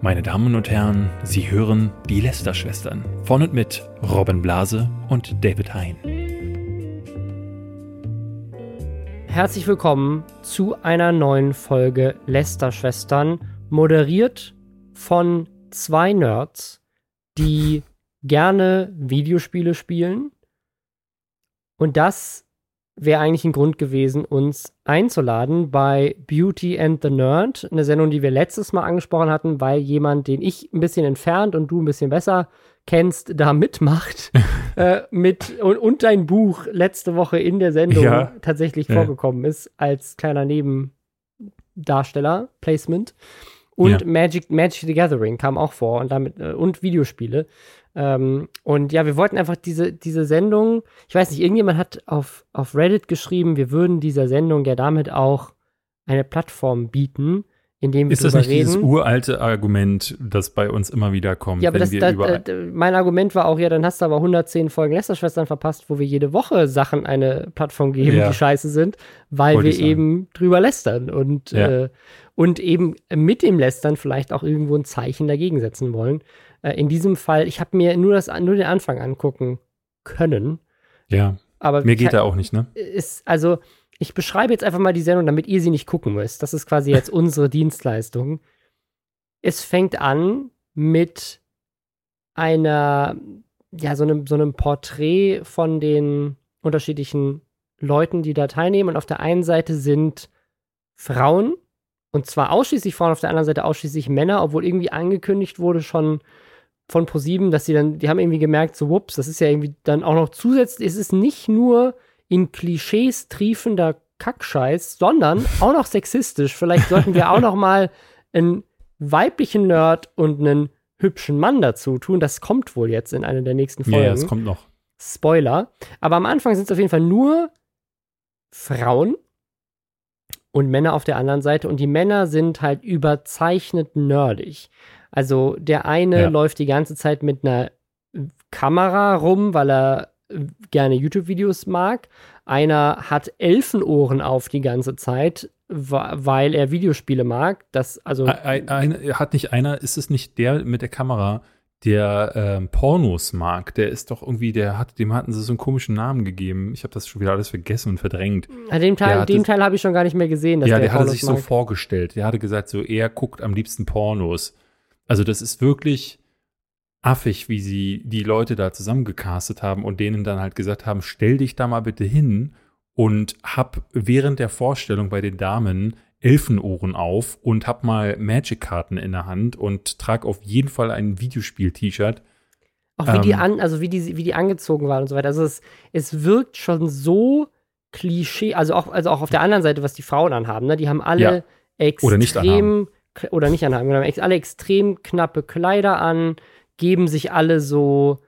Meine Damen und Herren, Sie hören die Lester-Schwestern von und mit Robin Blase und David Hein. Herzlich willkommen zu einer neuen Folge Lester-Schwestern, moderiert von zwei Nerds, die gerne Videospiele spielen. Und das wäre eigentlich ein Grund gewesen, uns einzuladen bei Beauty and the Nerd, eine Sendung, die wir letztes Mal angesprochen hatten, weil jemand, den ich ein bisschen entfernt und du ein bisschen besser kennst, da mitmacht äh, mit und, und, dein Buch letzte Woche in der Sendung ja. tatsächlich ja. vorgekommen ist als kleiner Nebendarsteller, Placement. Und ja. Magic, Magic the Gathering kam auch vor und damit äh, und Videospiele. Ähm, und ja, wir wollten einfach diese, diese Sendung, ich weiß nicht, irgendjemand hat auf, auf Reddit geschrieben, wir würden dieser Sendung ja damit auch eine Plattform bieten, in dem wir Ist das nicht reden. dieses uralte Argument, das bei uns immer wieder kommt? Ja, aber das, das, äh, mein Argument war auch, ja, dann hast du aber 110 Folgen Lästerschwestern verpasst, wo wir jede Woche Sachen eine Plattform geben, ja. die scheiße sind, weil Wollte wir eben drüber lästern und, ja. äh, und eben mit dem Lästern vielleicht auch irgendwo ein Zeichen dagegen setzen wollen. Äh, in diesem Fall, ich habe mir nur, das, nur den Anfang angucken können. Ja. Aber mir geht er auch nicht, ne? Ist, also, ich beschreibe jetzt einfach mal die Sendung, damit ihr sie nicht gucken müsst. Das ist quasi jetzt unsere Dienstleistung. Es fängt an mit einer, ja, so einem, so einem Porträt von den unterschiedlichen Leuten, die da teilnehmen. Und auf der einen Seite sind Frauen, und zwar ausschließlich Frauen, auf der anderen Seite ausschließlich Männer, obwohl irgendwie angekündigt wurde schon von ProSieben, dass sie dann, die haben irgendwie gemerkt, so, whoops, das ist ja irgendwie dann auch noch zusätzlich, es ist nicht nur in Klischees triefender Kackscheiß, sondern auch noch sexistisch. Vielleicht sollten wir auch noch mal einen weiblichen Nerd und einen hübschen Mann dazu tun. Das kommt wohl jetzt in einer der nächsten Folgen. Ja, es kommt noch. Spoiler. Aber am Anfang sind es auf jeden Fall nur Frauen und Männer auf der anderen Seite. Und die Männer sind halt überzeichnet nerdig. Also der eine ja. läuft die ganze Zeit mit einer Kamera rum, weil er gerne YouTube-Videos mag. Einer hat Elfenohren auf die ganze Zeit, weil er Videospiele mag. Das, also ein, ein, hat nicht einer, ist es nicht der mit der Kamera, der ähm, Pornos mag? Der ist doch irgendwie, der hat, dem hatten sie so einen komischen Namen gegeben. Ich habe das schon wieder alles vergessen und verdrängt. Ja, den Teil, den Teil habe ich schon gar nicht mehr gesehen. ja, der, der hatte sich mag. so vorgestellt. Der hatte gesagt, so er guckt am liebsten Pornos. Also das ist wirklich affig, wie sie die Leute da zusammengecastet haben und denen dann halt gesagt haben, stell dich da mal bitte hin und hab während der Vorstellung bei den Damen Elfenohren auf und hab mal Magic-Karten in der Hand und trag auf jeden Fall ein Videospiel-T-Shirt. Auch wie ähm, die an, also wie die, wie die angezogen waren und so weiter. Also es, es wirkt schon so Klischee, also auch, also auch auf der anderen Seite, was die Frauen anhaben, ne? Die haben alle ja. extrem oder nicht anhaben. haben alle extrem knappe Kleider an geben sich alle so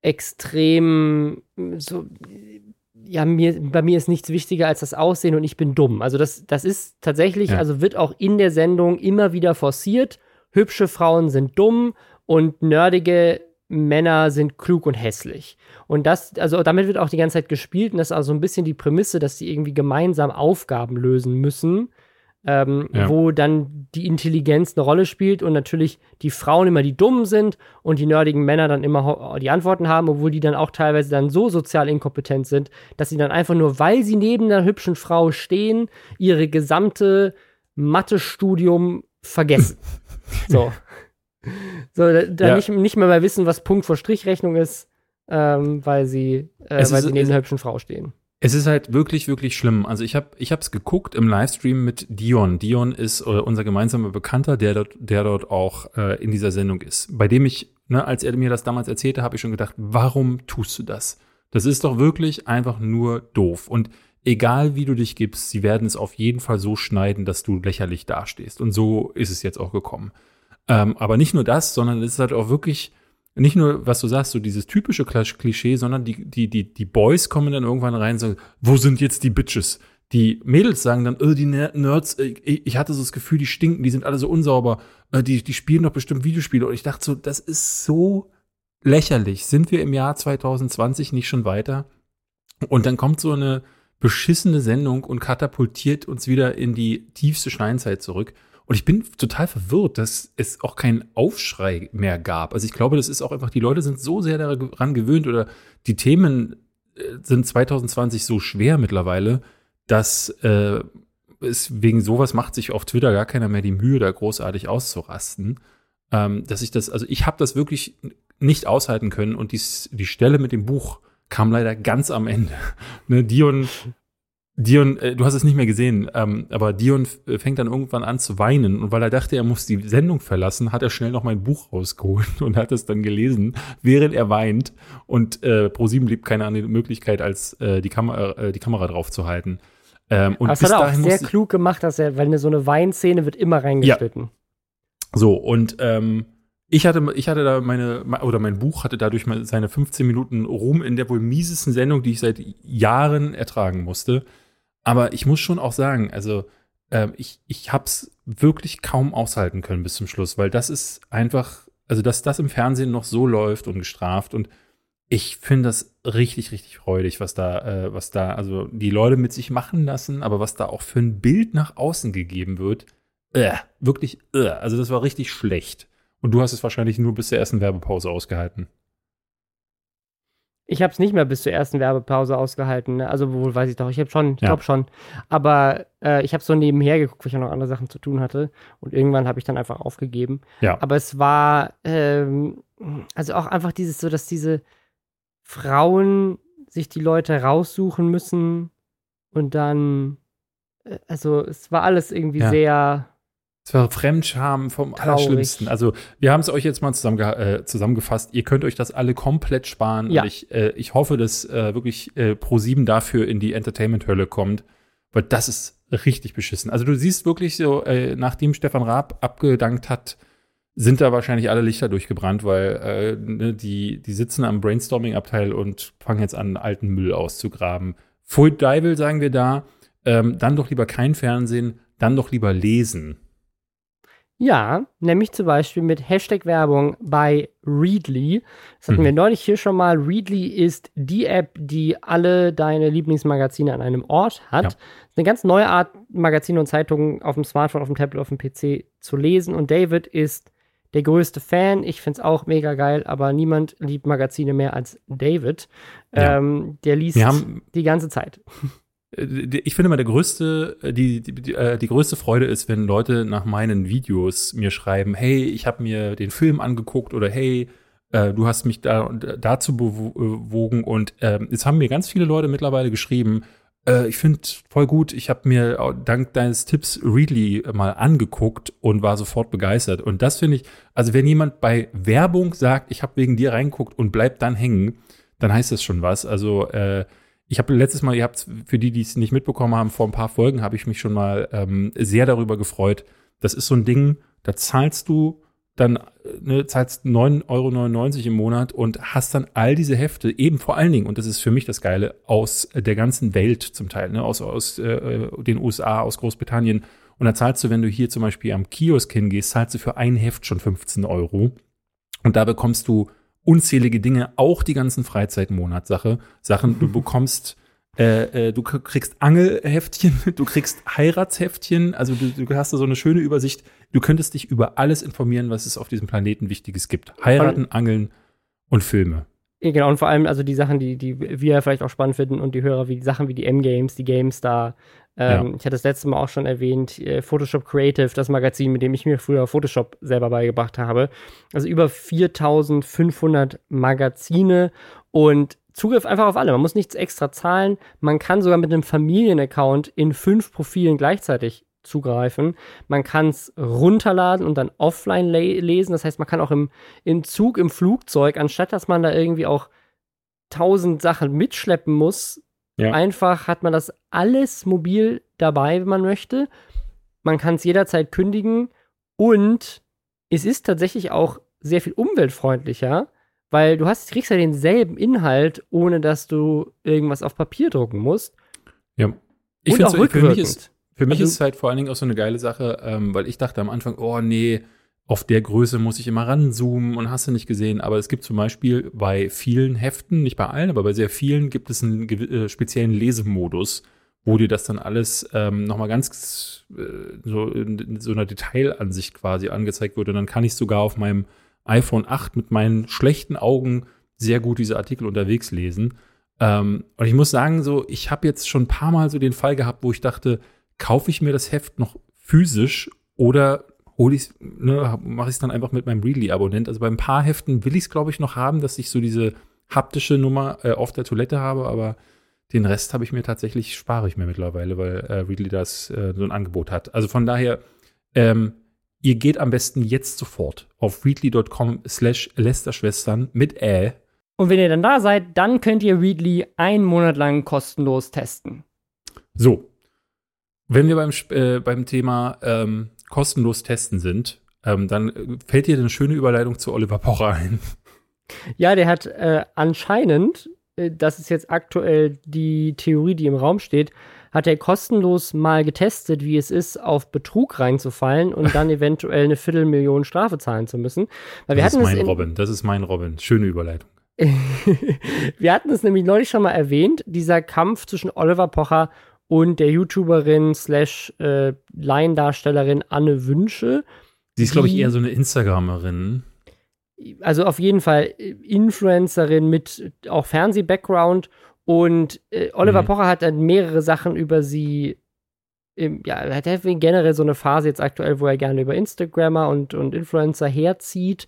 extrem so ja, mir, bei mir ist nichts wichtiger als das Aussehen und ich bin dumm. Also das, das ist tatsächlich, ja. also wird auch in der Sendung immer wieder forciert. Hübsche Frauen sind dumm und nerdige Männer sind klug und hässlich. Und das, also damit wird auch die ganze Zeit gespielt und das ist also ein bisschen die Prämisse, dass sie irgendwie gemeinsam Aufgaben lösen müssen ähm, ja. wo dann die Intelligenz eine Rolle spielt und natürlich die Frauen immer die Dummen sind und die nerdigen Männer dann immer die Antworten haben, obwohl die dann auch teilweise dann so sozial inkompetent sind, dass sie dann einfach nur, weil sie neben einer hübschen Frau stehen, ihre gesamte Mathestudium vergessen. so. So, da, da ja. nicht, nicht mehr mal wissen, was Punkt vor Strichrechnung ist, ähm, weil sie, äh, weil ist, sie neben einer hübschen Frau stehen. Es ist halt wirklich, wirklich schlimm. Also ich habe ich es geguckt im Livestream mit Dion. Dion ist äh, unser gemeinsamer Bekannter, der dort, der dort auch äh, in dieser Sendung ist. Bei dem ich, ne, als er mir das damals erzählte, habe ich schon gedacht, warum tust du das? Das ist doch wirklich einfach nur doof. Und egal wie du dich gibst, sie werden es auf jeden Fall so schneiden, dass du lächerlich dastehst. Und so ist es jetzt auch gekommen. Ähm, aber nicht nur das, sondern es ist halt auch wirklich nicht nur, was du sagst, so dieses typische Klischee, sondern die, die, die, die Boys kommen dann irgendwann rein und sagen, wo sind jetzt die Bitches? Die Mädels sagen dann, oh, die Nerds, äh, ich hatte so das Gefühl, die stinken, die sind alle so unsauber, äh, die, die spielen doch bestimmt Videospiele. Und ich dachte so, das ist so lächerlich. Sind wir im Jahr 2020 nicht schon weiter? Und dann kommt so eine beschissene Sendung und katapultiert uns wieder in die tiefste Steinzeit zurück. Und ich bin total verwirrt, dass es auch keinen Aufschrei mehr gab. Also ich glaube, das ist auch einfach, die Leute sind so sehr daran gewöhnt oder die Themen äh, sind 2020 so schwer mittlerweile, dass äh, es wegen sowas macht sich auf Twitter gar keiner mehr die Mühe, da großartig auszurasten. Ähm, dass ich das, also ich habe das wirklich nicht aushalten können und dies, die Stelle mit dem Buch kam leider ganz am Ende. ne, Dion Dion, äh, du hast es nicht mehr gesehen, ähm, aber Dion äh, fängt dann irgendwann an zu weinen und weil er dachte, er muss die Sendung verlassen, hat er schnell noch mein Buch rausgeholt und hat es dann gelesen, während er weint und äh, ProSieben blieb keine andere Möglichkeit, als äh, die, Kamera, äh, die Kamera drauf zu halten. Ähm, und das hat er auch sehr klug gemacht, dass er, weil eine, so eine Weinszene wird immer reingeschnitten. Ja. So, und ähm, ich hatte, ich hatte da meine, oder mein Buch hatte dadurch seine 15 Minuten Ruhm in der wohl miesesten Sendung, die ich seit Jahren ertragen musste. Aber ich muss schon auch sagen, also äh, ich, ich habe es wirklich kaum aushalten können bis zum Schluss, weil das ist einfach, also dass das im Fernsehen noch so läuft und gestraft und ich finde das richtig, richtig freudig, was da, äh, was da, also die Leute mit sich machen lassen, aber was da auch für ein Bild nach außen gegeben wird, äh, wirklich, äh, also das war richtig schlecht. Und du hast es wahrscheinlich nur bis zur ersten Werbepause ausgehalten. Ich habe es nicht mehr bis zur ersten Werbepause ausgehalten. Ne? Also wohl weiß ich doch. Ich habe schon, ich ja. glaube schon. Aber äh, ich habe so nebenher geguckt, weil ich ja noch andere Sachen zu tun hatte. Und irgendwann habe ich dann einfach aufgegeben. Ja. Aber es war ähm, also auch einfach dieses so, dass diese Frauen sich die Leute raussuchen müssen und dann, äh, also es war alles irgendwie ja. sehr es war Fremdscham vom Traurig. Allerschlimmsten. Also, wir haben es euch jetzt mal zusammenge äh, zusammengefasst. Ihr könnt euch das alle komplett sparen. Ja. Und ich, äh, ich hoffe, dass äh, wirklich äh, Pro7 dafür in die Entertainment-Hölle kommt, weil das ist richtig beschissen. Also, du siehst wirklich so, äh, nachdem Stefan Raab abgedankt hat, sind da wahrscheinlich alle Lichter durchgebrannt, weil äh, ne, die, die sitzen am Brainstorming-Abteil und fangen jetzt an, alten Müll auszugraben. Full Deivel sagen wir da, ähm, dann doch lieber kein Fernsehen, dann doch lieber lesen. Ja, nämlich zum Beispiel mit Hashtag-Werbung bei Readly. Das hatten mhm. wir neulich hier schon mal. Readly ist die App, die alle deine Lieblingsmagazine an einem Ort hat. Ja. Eine ganz neue Art, Magazine und Zeitungen auf dem Smartphone, auf dem Tablet, auf dem PC zu lesen. Und David ist der größte Fan. Ich finde es auch mega geil, aber niemand liebt Magazine mehr als David. Ja. Ähm, der liest die ganze Zeit. Äh, ich finde mal, der größte, äh, die, die, äh, die größte Freude ist, wenn Leute nach meinen Videos mir schreiben, hey, ich habe mir den Film angeguckt oder hey, äh, du hast mich da dazu bewogen. Und äh, jetzt haben mir ganz viele Leute mittlerweile geschrieben, äh, ich finde voll gut, ich habe mir dank deines Tipps Readly mal angeguckt und war sofort begeistert. Und das finde ich, also wenn jemand bei Werbung sagt, ich habe wegen dir reingeguckt und bleibt dann hängen, dann heißt das schon was, also äh, ich habe letztes Mal, ihr habt für die, die es nicht mitbekommen haben, vor ein paar Folgen habe ich mich schon mal ähm, sehr darüber gefreut. Das ist so ein Ding, da zahlst du dann, ne, zahlst 9,99 Euro im Monat und hast dann all diese Hefte, eben vor allen Dingen, und das ist für mich das Geile, aus der ganzen Welt zum Teil, ne, aus, aus äh, den USA, aus Großbritannien. Und da zahlst du, wenn du hier zum Beispiel am Kiosk hingehst, zahlst du für ein Heft schon 15 Euro. Und da bekommst du unzählige Dinge, auch die ganzen Freizeitmonatssache, Sachen, du bekommst äh, äh, du kriegst Angelheftchen, du kriegst Heiratsheftchen, also du, du hast da so eine schöne Übersicht. Du könntest dich über alles informieren, was es auf diesem Planeten Wichtiges gibt. Heiraten, Angeln und Filme. Genau, und vor allem also die Sachen, die, die wir vielleicht auch spannend finden und die Hörer, wie Sachen wie die M-Games, die GameStar, ähm, ja. Ich hatte das letzte Mal auch schon erwähnt, äh, Photoshop Creative, das Magazin, mit dem ich mir früher Photoshop selber beigebracht habe. Also über 4500 Magazine und Zugriff einfach auf alle. Man muss nichts extra zahlen. Man kann sogar mit einem Familienaccount in fünf Profilen gleichzeitig zugreifen. Man kann es runterladen und dann offline le lesen. Das heißt, man kann auch im, im Zug, im Flugzeug, anstatt dass man da irgendwie auch tausend Sachen mitschleppen muss, ja. Einfach hat man das alles mobil dabei, wenn man möchte. Man kann es jederzeit kündigen und es ist tatsächlich auch sehr viel umweltfreundlicher, weil du hast, kriegst ja denselben Inhalt, ohne dass du irgendwas auf Papier drucken musst. Ja. Ich finde für mich ist, für mich also, ist es halt vor allen Dingen auch so eine geile Sache, ähm, weil ich dachte am Anfang, oh nee, auf der Größe muss ich immer ranzoomen und hast du nicht gesehen. Aber es gibt zum Beispiel bei vielen Heften, nicht bei allen, aber bei sehr vielen gibt es einen äh, speziellen Lesemodus, wo dir das dann alles ähm, nochmal ganz äh, so in, in, so einer Detailansicht quasi angezeigt wird. Und dann kann ich sogar auf meinem iPhone 8 mit meinen schlechten Augen sehr gut diese Artikel unterwegs lesen. Ähm, und ich muss sagen, so, ich habe jetzt schon ein paar Mal so den Fall gehabt, wo ich dachte, kaufe ich mir das Heft noch physisch oder hole ich ne, mache ich es dann einfach mit meinem Readly-Abonnent. Also bei ein paar Heften will ich es, glaube ich, noch haben, dass ich so diese haptische Nummer äh, auf der Toilette habe, aber den Rest habe ich mir tatsächlich, spare ich mir mittlerweile, weil äh, Readly das äh, so ein Angebot hat. Also von daher, ähm, ihr geht am besten jetzt sofort auf readly.com slash Lästerschwestern mit Ä. Und wenn ihr dann da seid, dann könnt ihr Readly einen Monat lang kostenlos testen. So. Wenn wir beim, äh, beim Thema ähm, kostenlos testen sind, ähm, dann fällt dir eine schöne Überleitung zu Oliver Pocher ein. Ja, der hat äh, anscheinend, äh, das ist jetzt aktuell die Theorie, die im Raum steht, hat er kostenlos mal getestet, wie es ist, auf Betrug reinzufallen und dann eventuell eine Viertelmillion Strafe zahlen zu müssen. Weil wir das ist mein Robin, das ist mein Robin. Schöne Überleitung. wir hatten es nämlich neulich schon mal erwähnt, dieser Kampf zwischen Oliver Pocher und der YouTuberin slash äh, Laiendarstellerin Anne Wünsche. Sie ist, glaube ich, eher so eine Instagramerin. Also auf jeden Fall Influencerin mit auch Fernseh-Background. Und äh, Oliver mhm. Pocher hat dann mehrere Sachen über sie ja, er hat generell so eine Phase jetzt aktuell, wo er gerne über Instagrammer und, und Influencer herzieht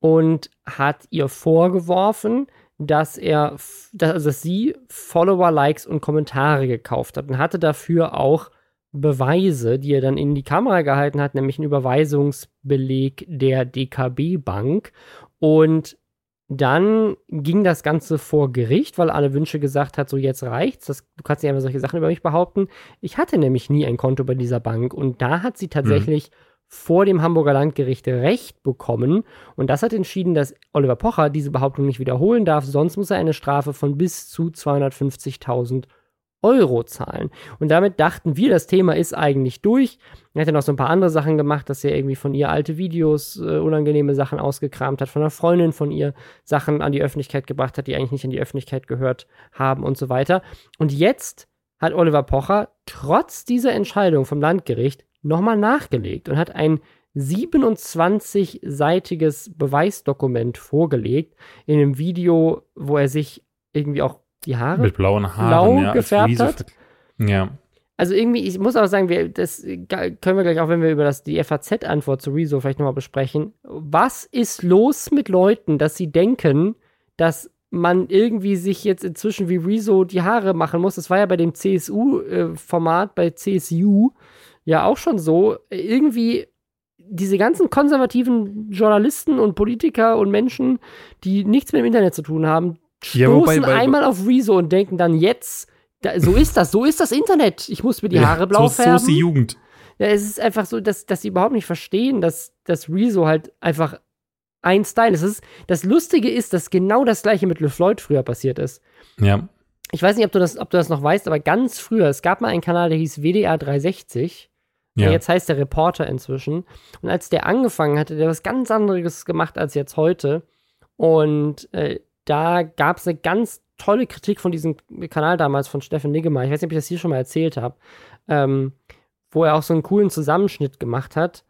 und hat ihr vorgeworfen, dass er, dass, also dass sie Follower, Likes und Kommentare gekauft hat und hatte dafür auch Beweise, die er dann in die Kamera gehalten hat, nämlich einen Überweisungsbeleg der DKB Bank. Und dann ging das Ganze vor Gericht, weil alle Wünsche gesagt hat, so jetzt reicht's. Das, du kannst nicht einfach solche Sachen über mich behaupten. Ich hatte nämlich nie ein Konto bei dieser Bank und da hat sie tatsächlich mhm vor dem Hamburger Landgericht Recht bekommen und das hat entschieden, dass Oliver Pocher diese Behauptung nicht wiederholen darf, sonst muss er eine Strafe von bis zu 250.000 Euro zahlen. Und damit dachten wir, das Thema ist eigentlich durch. Er hat ja noch so ein paar andere Sachen gemacht, dass er irgendwie von ihr alte Videos, äh, unangenehme Sachen ausgekramt hat, von einer Freundin von ihr Sachen an die Öffentlichkeit gebracht hat, die eigentlich nicht an die Öffentlichkeit gehört haben und so weiter. Und jetzt hat Oliver Pocher trotz dieser Entscheidung vom Landgericht nochmal nachgelegt und hat ein 27-seitiges Beweisdokument vorgelegt in einem Video, wo er sich irgendwie auch die Haare mit blauen Haaren blau ja, gefärbt hat. Ja. Also irgendwie, ich muss auch sagen, wir, das können wir gleich auch, wenn wir über das, die FAZ-Antwort zu Rezo vielleicht nochmal besprechen. Was ist los mit Leuten, dass sie denken, dass man irgendwie sich jetzt inzwischen wie Rezo die Haare machen muss? Das war ja bei dem CSU-Format, äh, bei CSU, ja auch schon so, irgendwie diese ganzen konservativen Journalisten und Politiker und Menschen, die nichts mit dem Internet zu tun haben, stoßen ja, wobei, bei, einmal auf Rezo und denken dann jetzt, da, so ist das, so ist das Internet. Ich muss mir die Haare blau so, färben. So ist die Jugend. Ja, es ist einfach so, dass, dass sie überhaupt nicht verstehen, dass, dass Rezo halt einfach ein Style ist. ist. Das Lustige ist, dass genau das gleiche mit LeFloid früher passiert ist. Ja. Ich weiß nicht, ob du, das, ob du das noch weißt, aber ganz früher, es gab mal einen Kanal, der hieß WDR 360. Ja. Jetzt heißt der Reporter inzwischen. Und als der angefangen hatte, der was ganz anderes gemacht als jetzt heute. Und äh, da gab es eine ganz tolle Kritik von diesem Kanal damals von Steffen Niggemar. Ich weiß nicht, ob ich das hier schon mal erzählt habe. Ähm, wo er auch so einen coolen Zusammenschnitt gemacht hat.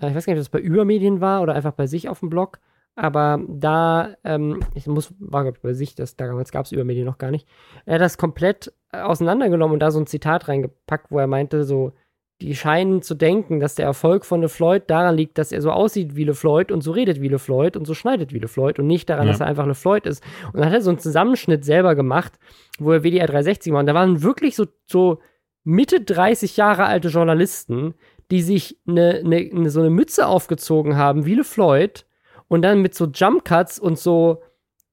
Äh, ich weiß gar nicht, ob das bei Übermedien war oder einfach bei sich auf dem Blog. Aber da, ähm, ich muss, war glaube ich bei sich, das, damals gab es Übermedien noch gar nicht. Er hat das komplett auseinandergenommen und da so ein Zitat reingepackt, wo er meinte, so, die scheinen zu denken, dass der Erfolg von LeFloid daran liegt, dass er so aussieht wie LeFloid und so redet wie LeFloid und so schneidet wie LeFloid und nicht daran, ja. dass er einfach LeFloid ist. Und dann hat er so einen Zusammenschnitt selber gemacht, wo er WDR 360 war. Und da waren wirklich so, so Mitte 30 Jahre alte Journalisten, die sich eine, eine, eine, so eine Mütze aufgezogen haben wie LeFloid und dann mit so Jump Cuts und so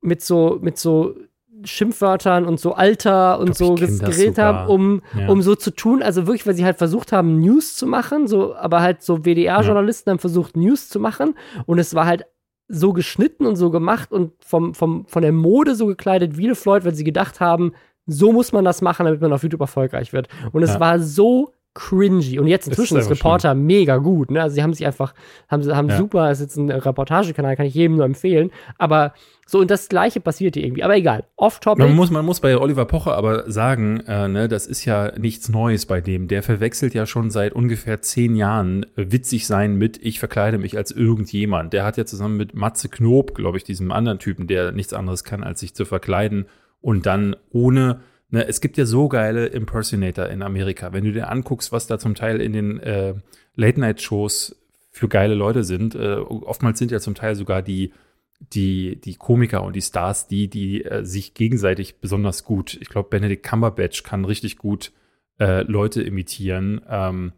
mit so mit so Schimpfwörtern und so Alter und so geredet haben, um, ja. um so zu tun, also wirklich, weil sie halt versucht haben, News zu machen, so, aber halt so WDR-Journalisten ja. haben versucht, News zu machen und es war halt so geschnitten und so gemacht und vom, vom, von der Mode so gekleidet wie Floyd, weil sie gedacht haben, so muss man das machen, damit man auf YouTube erfolgreich wird. Und es ja. war so cringy. Und jetzt inzwischen ist, ist Reporter schlimm. mega gut. Ne? Also sie haben sich einfach, haben, haben ja. super, ist jetzt ein Reportagekanal, kann ich jedem nur empfehlen. Aber so, und das Gleiche passiert hier irgendwie. Aber egal, off-topic. Man muss, man muss bei Oliver Pocher aber sagen, äh, ne, das ist ja nichts Neues bei dem. Der verwechselt ja schon seit ungefähr zehn Jahren witzig sein mit ich verkleide mich als irgendjemand. Der hat ja zusammen mit Matze Knob, glaube ich, diesem anderen Typen, der nichts anderes kann, als sich zu verkleiden und dann ohne Ne, es gibt ja so geile Impersonator in Amerika. Wenn du dir anguckst, was da zum Teil in den äh, Late-Night-Shows für geile Leute sind, äh, oftmals sind ja zum Teil sogar die die, die Komiker und die Stars, die, die äh, sich gegenseitig besonders gut, ich glaube, Benedict Cumberbatch kann richtig gut äh, Leute imitieren. Ähm,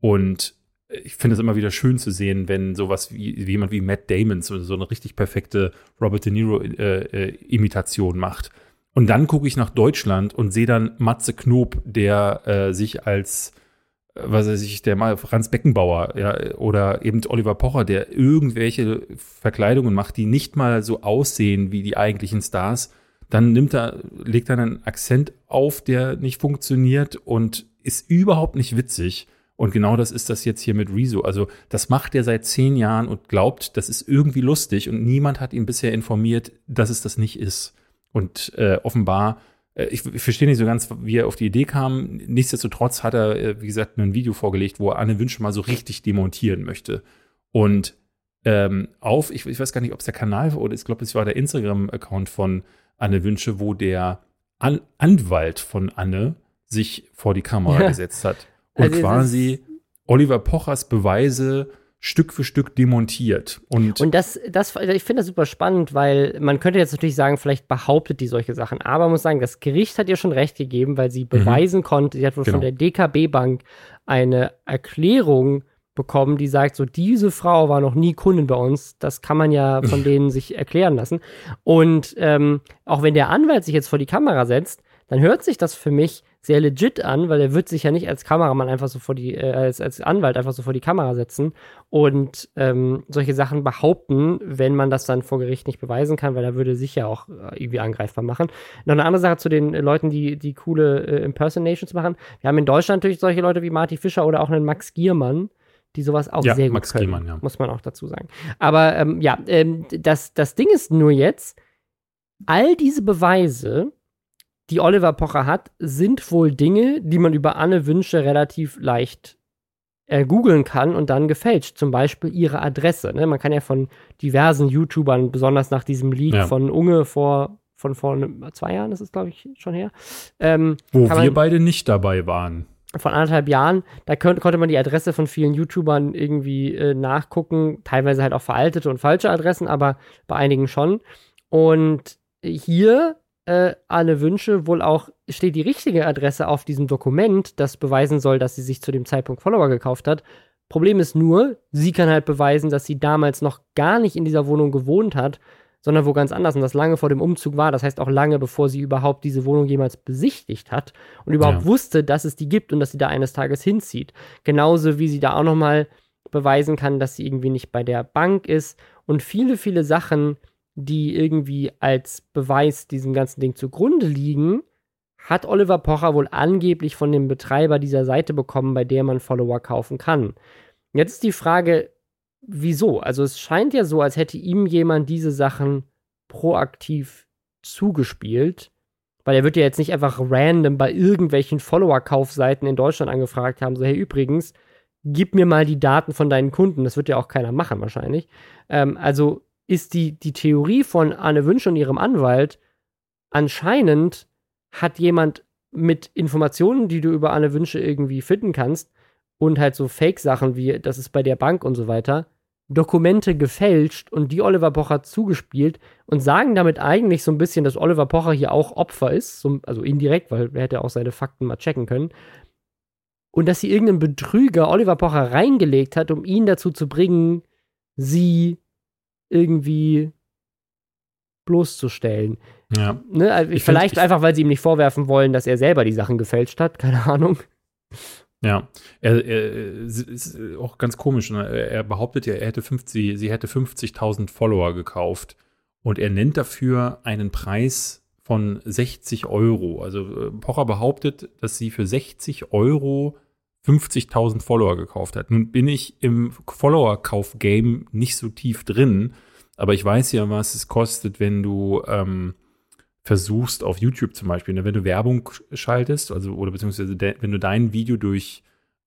und ich finde es immer wieder schön zu sehen, wenn sowas wie, wie jemand wie Matt Damon so, so eine richtig perfekte Robert De Niro-Imitation äh, äh macht. Und dann gucke ich nach Deutschland und sehe dann Matze Knob, der äh, sich als was weiß ich, der mal Franz Beckenbauer, ja, oder eben Oliver Pocher, der irgendwelche Verkleidungen macht, die nicht mal so aussehen wie die eigentlichen Stars, dann nimmt er, legt er einen Akzent auf, der nicht funktioniert und ist überhaupt nicht witzig. Und genau das ist das jetzt hier mit Rezo. Also das macht er seit zehn Jahren und glaubt, das ist irgendwie lustig und niemand hat ihn bisher informiert, dass es das nicht ist. Und äh, offenbar äh, ich, ich verstehe nicht so ganz, wie er auf die Idee kam. Nichtsdestotrotz hat er, äh, wie gesagt, ein Video vorgelegt, wo er Anne Wünsche mal so richtig demontieren möchte. Und ähm, auf, ich, ich, weiß gar nicht, ob es der Kanal war oder ich glaube, es war der Instagram-Account von Anne Wünsche, wo der An Anwalt von Anne sich vor die Kamera ja. gesetzt hat und also quasi Oliver Pochers Beweise Stück für Stück demontiert. Und, und das, das, ich finde das super spannend, weil man könnte jetzt natürlich sagen, vielleicht behauptet die solche Sachen. Aber man muss sagen, das Gericht hat ihr schon recht gegeben, weil sie mhm. beweisen mhm. konnte, sie hat wohl genau. von der DKB-Bank eine Erklärung bekommen, die sagt, so diese Frau war noch nie Kundin bei uns. Das kann man ja von denen sich erklären lassen. Und ähm, auch wenn der Anwalt sich jetzt vor die Kamera setzt, dann hört sich das für mich sehr legit an, weil er wird sich ja nicht als Kameramann einfach so vor die, äh, als, als Anwalt einfach so vor die Kamera setzen und ähm, solche Sachen behaupten, wenn man das dann vor Gericht nicht beweisen kann, weil er würde sich ja auch äh, irgendwie angreifbar machen. Noch eine andere Sache zu den äh, Leuten, die, die coole äh, Impersonations machen. Wir haben in Deutschland natürlich solche Leute wie Marty Fischer oder auch einen Max Giermann, die sowas auch ja, sehr gut Max können, Giermann, ja. muss man auch dazu sagen. Aber ähm, ja, ähm, das, das Ding ist nur jetzt, all diese Beweise die Oliver Pocher hat, sind wohl Dinge, die man über Anne Wünsche relativ leicht äh, googeln kann und dann gefälscht. Zum Beispiel ihre Adresse. Ne? Man kann ja von diversen YouTubern, besonders nach diesem Leak ja. von Unge vor von vor zwei Jahren, das ist glaube ich schon her. Ähm, Wo wir beide nicht dabei waren. Von anderthalb Jahren, da könnt, konnte man die Adresse von vielen YouTubern irgendwie äh, nachgucken, teilweise halt auch veraltete und falsche Adressen, aber bei einigen schon. Und hier äh, Anne Wünsche wohl auch steht die richtige Adresse auf diesem Dokument, das beweisen soll, dass sie sich zu dem Zeitpunkt Follower gekauft hat. Problem ist nur, sie kann halt beweisen, dass sie damals noch gar nicht in dieser Wohnung gewohnt hat, sondern wo ganz anders und das lange vor dem Umzug war. Das heißt auch lange bevor sie überhaupt diese Wohnung jemals besichtigt hat und überhaupt ja. wusste, dass es die gibt und dass sie da eines Tages hinzieht. Genauso wie sie da auch noch mal beweisen kann, dass sie irgendwie nicht bei der Bank ist und viele, viele Sachen, die irgendwie als Beweis diesem ganzen Ding zugrunde liegen, hat Oliver Pocher wohl angeblich von dem Betreiber dieser Seite bekommen, bei der man Follower kaufen kann. Jetzt ist die Frage, wieso? Also es scheint ja so, als hätte ihm jemand diese Sachen proaktiv zugespielt, weil er wird ja jetzt nicht einfach random bei irgendwelchen Follower-Kaufseiten in Deutschland angefragt haben, so hey übrigens, gib mir mal die Daten von deinen Kunden. Das wird ja auch keiner machen wahrscheinlich. Ähm, also ist die, die Theorie von Anne Wünsche und ihrem Anwalt, anscheinend hat jemand mit Informationen, die du über Anne Wünsche irgendwie finden kannst, und halt so Fake-Sachen wie, das ist bei der Bank und so weiter, Dokumente gefälscht und die Oliver Pocher zugespielt und sagen damit eigentlich so ein bisschen, dass Oliver Pocher hier auch Opfer ist, so, also indirekt, weil er hätte auch seine Fakten mal checken können. Und dass sie irgendeinen Betrüger Oliver Pocher reingelegt hat, um ihn dazu zu bringen, sie irgendwie bloßzustellen. Ja. Ne? Also vielleicht find, einfach, weil sie ihm nicht vorwerfen wollen, dass er selber die Sachen gefälscht hat, keine Ahnung. Ja, er, er ist auch ganz komisch. Ne? Er behauptet ja, er hätte 50, sie hätte 50.000 Follower gekauft und er nennt dafür einen Preis von 60 Euro. Also äh, Pocher behauptet, dass sie für 60 Euro 50.000 Follower gekauft hat. Nun bin ich im Follower-Kauf-Game nicht so tief drin, aber ich weiß ja, was es kostet, wenn du ähm, versuchst, auf YouTube zum Beispiel, ne, wenn du Werbung schaltest, also oder beziehungsweise wenn du dein Video durch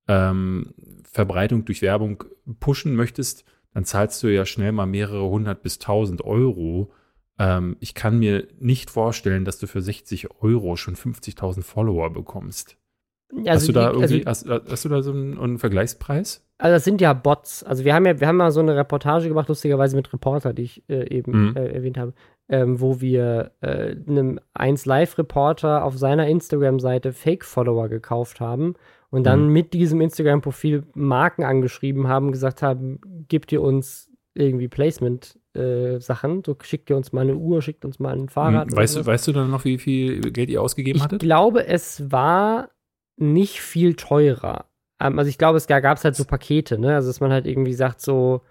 ähm, Verbreitung durch Werbung pushen möchtest, dann zahlst du ja schnell mal mehrere hundert bis tausend Euro. Ähm, ich kann mir nicht vorstellen, dass du für 60 Euro schon 50.000 Follower bekommst. Also hast du da die, irgendwie, also, hast, hast, du da so einen, einen, Vergleichspreis? Also das sind ja Bots. Also wir haben ja, wir haben mal so eine Reportage gemacht, lustigerweise mit Reporter, die ich äh, eben mhm. äh, erwähnt habe, ähm, wo wir äh, einem 1 Live-Reporter auf seiner Instagram-Seite Fake-Follower gekauft haben und dann mhm. mit diesem Instagram-Profil Marken angeschrieben haben, gesagt haben, gebt ihr uns irgendwie Placement-Sachen, äh, so schickt ihr uns mal eine Uhr, schickt uns mal ein Fahrrad. Mhm. Weißt, du, weißt du dann noch, wie viel Geld ihr ausgegeben ich hattet? Ich glaube, es war nicht viel teurer. Ähm, also ich glaube, es gab es halt so Pakete, ne? Also dass man halt irgendwie sagt, so,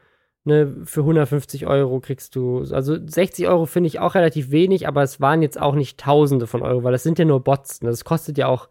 ne, für 150 Euro kriegst du, also 60 Euro finde ich auch relativ wenig, aber es waren jetzt auch nicht Tausende von Euro, weil das sind ja nur Bots. Ne? Das kostet ja auch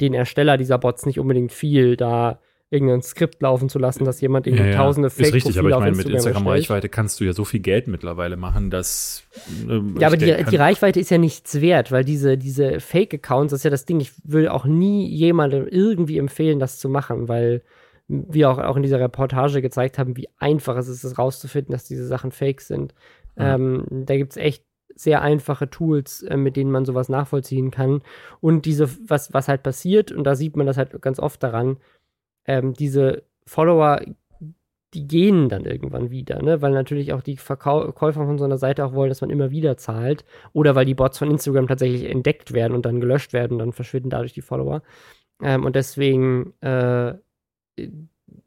den Ersteller dieser Bots nicht unbedingt viel, da irgendein Skript laufen zu lassen, dass jemand irgendwie ja, ja. tausende fake Ist richtig, aber ich meine, mit Instagram-Reichweite kannst du ja so viel Geld mittlerweile machen, dass. Äh, ja, aber die, die, Reichweite ist ja nichts wert, weil diese, diese Fake-Accounts, das ist ja das Ding, ich will auch nie jemandem irgendwie empfehlen, das zu machen, weil wir auch, auch in dieser Reportage gezeigt haben, wie einfach es ist, es rauszufinden, dass diese Sachen fake sind. Mhm. Ähm, da gibt es echt sehr einfache Tools, äh, mit denen man sowas nachvollziehen kann. Und diese, was, was halt passiert, und da sieht man das halt ganz oft daran, ähm, diese Follower, die gehen dann irgendwann wieder, ne? Weil natürlich auch die Verkäufer von so einer Seite auch wollen, dass man immer wieder zahlt. Oder weil die Bots von Instagram tatsächlich entdeckt werden und dann gelöscht werden und dann verschwinden dadurch die Follower. Ähm, und deswegen äh,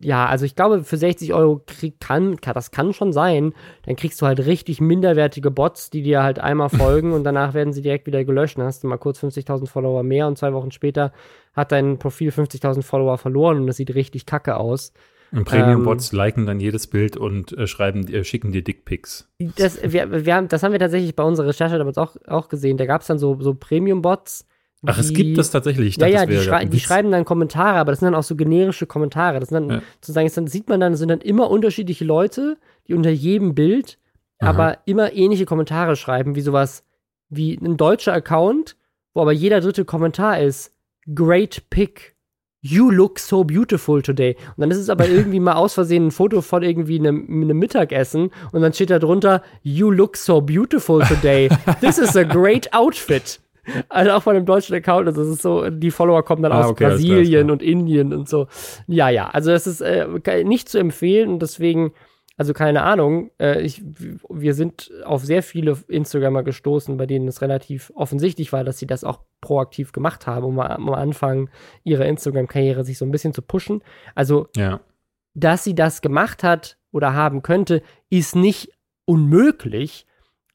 ja, also ich glaube, für 60 Euro krieg, kann, das kann schon sein. Dann kriegst du halt richtig minderwertige Bots, die dir halt einmal folgen und danach werden sie direkt wieder gelöscht. Dann hast du mal kurz 50.000 Follower mehr und zwei Wochen später hat dein Profil 50.000 Follower verloren und das sieht richtig kacke aus. Und Premium-Bots ähm, liken dann jedes Bild und äh, schreiben, äh, schicken dir Dickpics. Das, wir, wir haben, das haben wir tatsächlich bei unserer Recherche damals auch, auch gesehen. Da gab es dann so, so Premium-Bots, Ach, es gibt das tatsächlich. Dachte, ja, ja, die, schrei die, schreiben dann Kommentare, aber das sind dann auch so generische Kommentare. Das sind dann, ja. sozusagen, dann sieht man dann, sind dann immer unterschiedliche Leute, die unter jedem Bild Aha. aber immer ähnliche Kommentare schreiben, wie sowas, wie ein deutscher Account, wo aber jeder dritte Kommentar ist, great pick. You look so beautiful today. Und dann ist es aber irgendwie mal aus Versehen ein Foto von irgendwie einem, einem Mittagessen und dann steht da drunter, You look so beautiful today. This is a great outfit. Also auch von einem deutschen Account. Also es ist so, die Follower kommen dann ah, aus okay, Brasilien und Indien und so. Ja, ja. Also es ist äh, nicht zu empfehlen und deswegen, also keine Ahnung, äh, ich, wir sind auf sehr viele Instagrammer gestoßen, bei denen es relativ offensichtlich war, dass sie das auch proaktiv gemacht haben, um am Anfang ihrer Instagram-Karriere sich so ein bisschen zu pushen. Also, ja. dass sie das gemacht hat oder haben könnte, ist nicht unmöglich,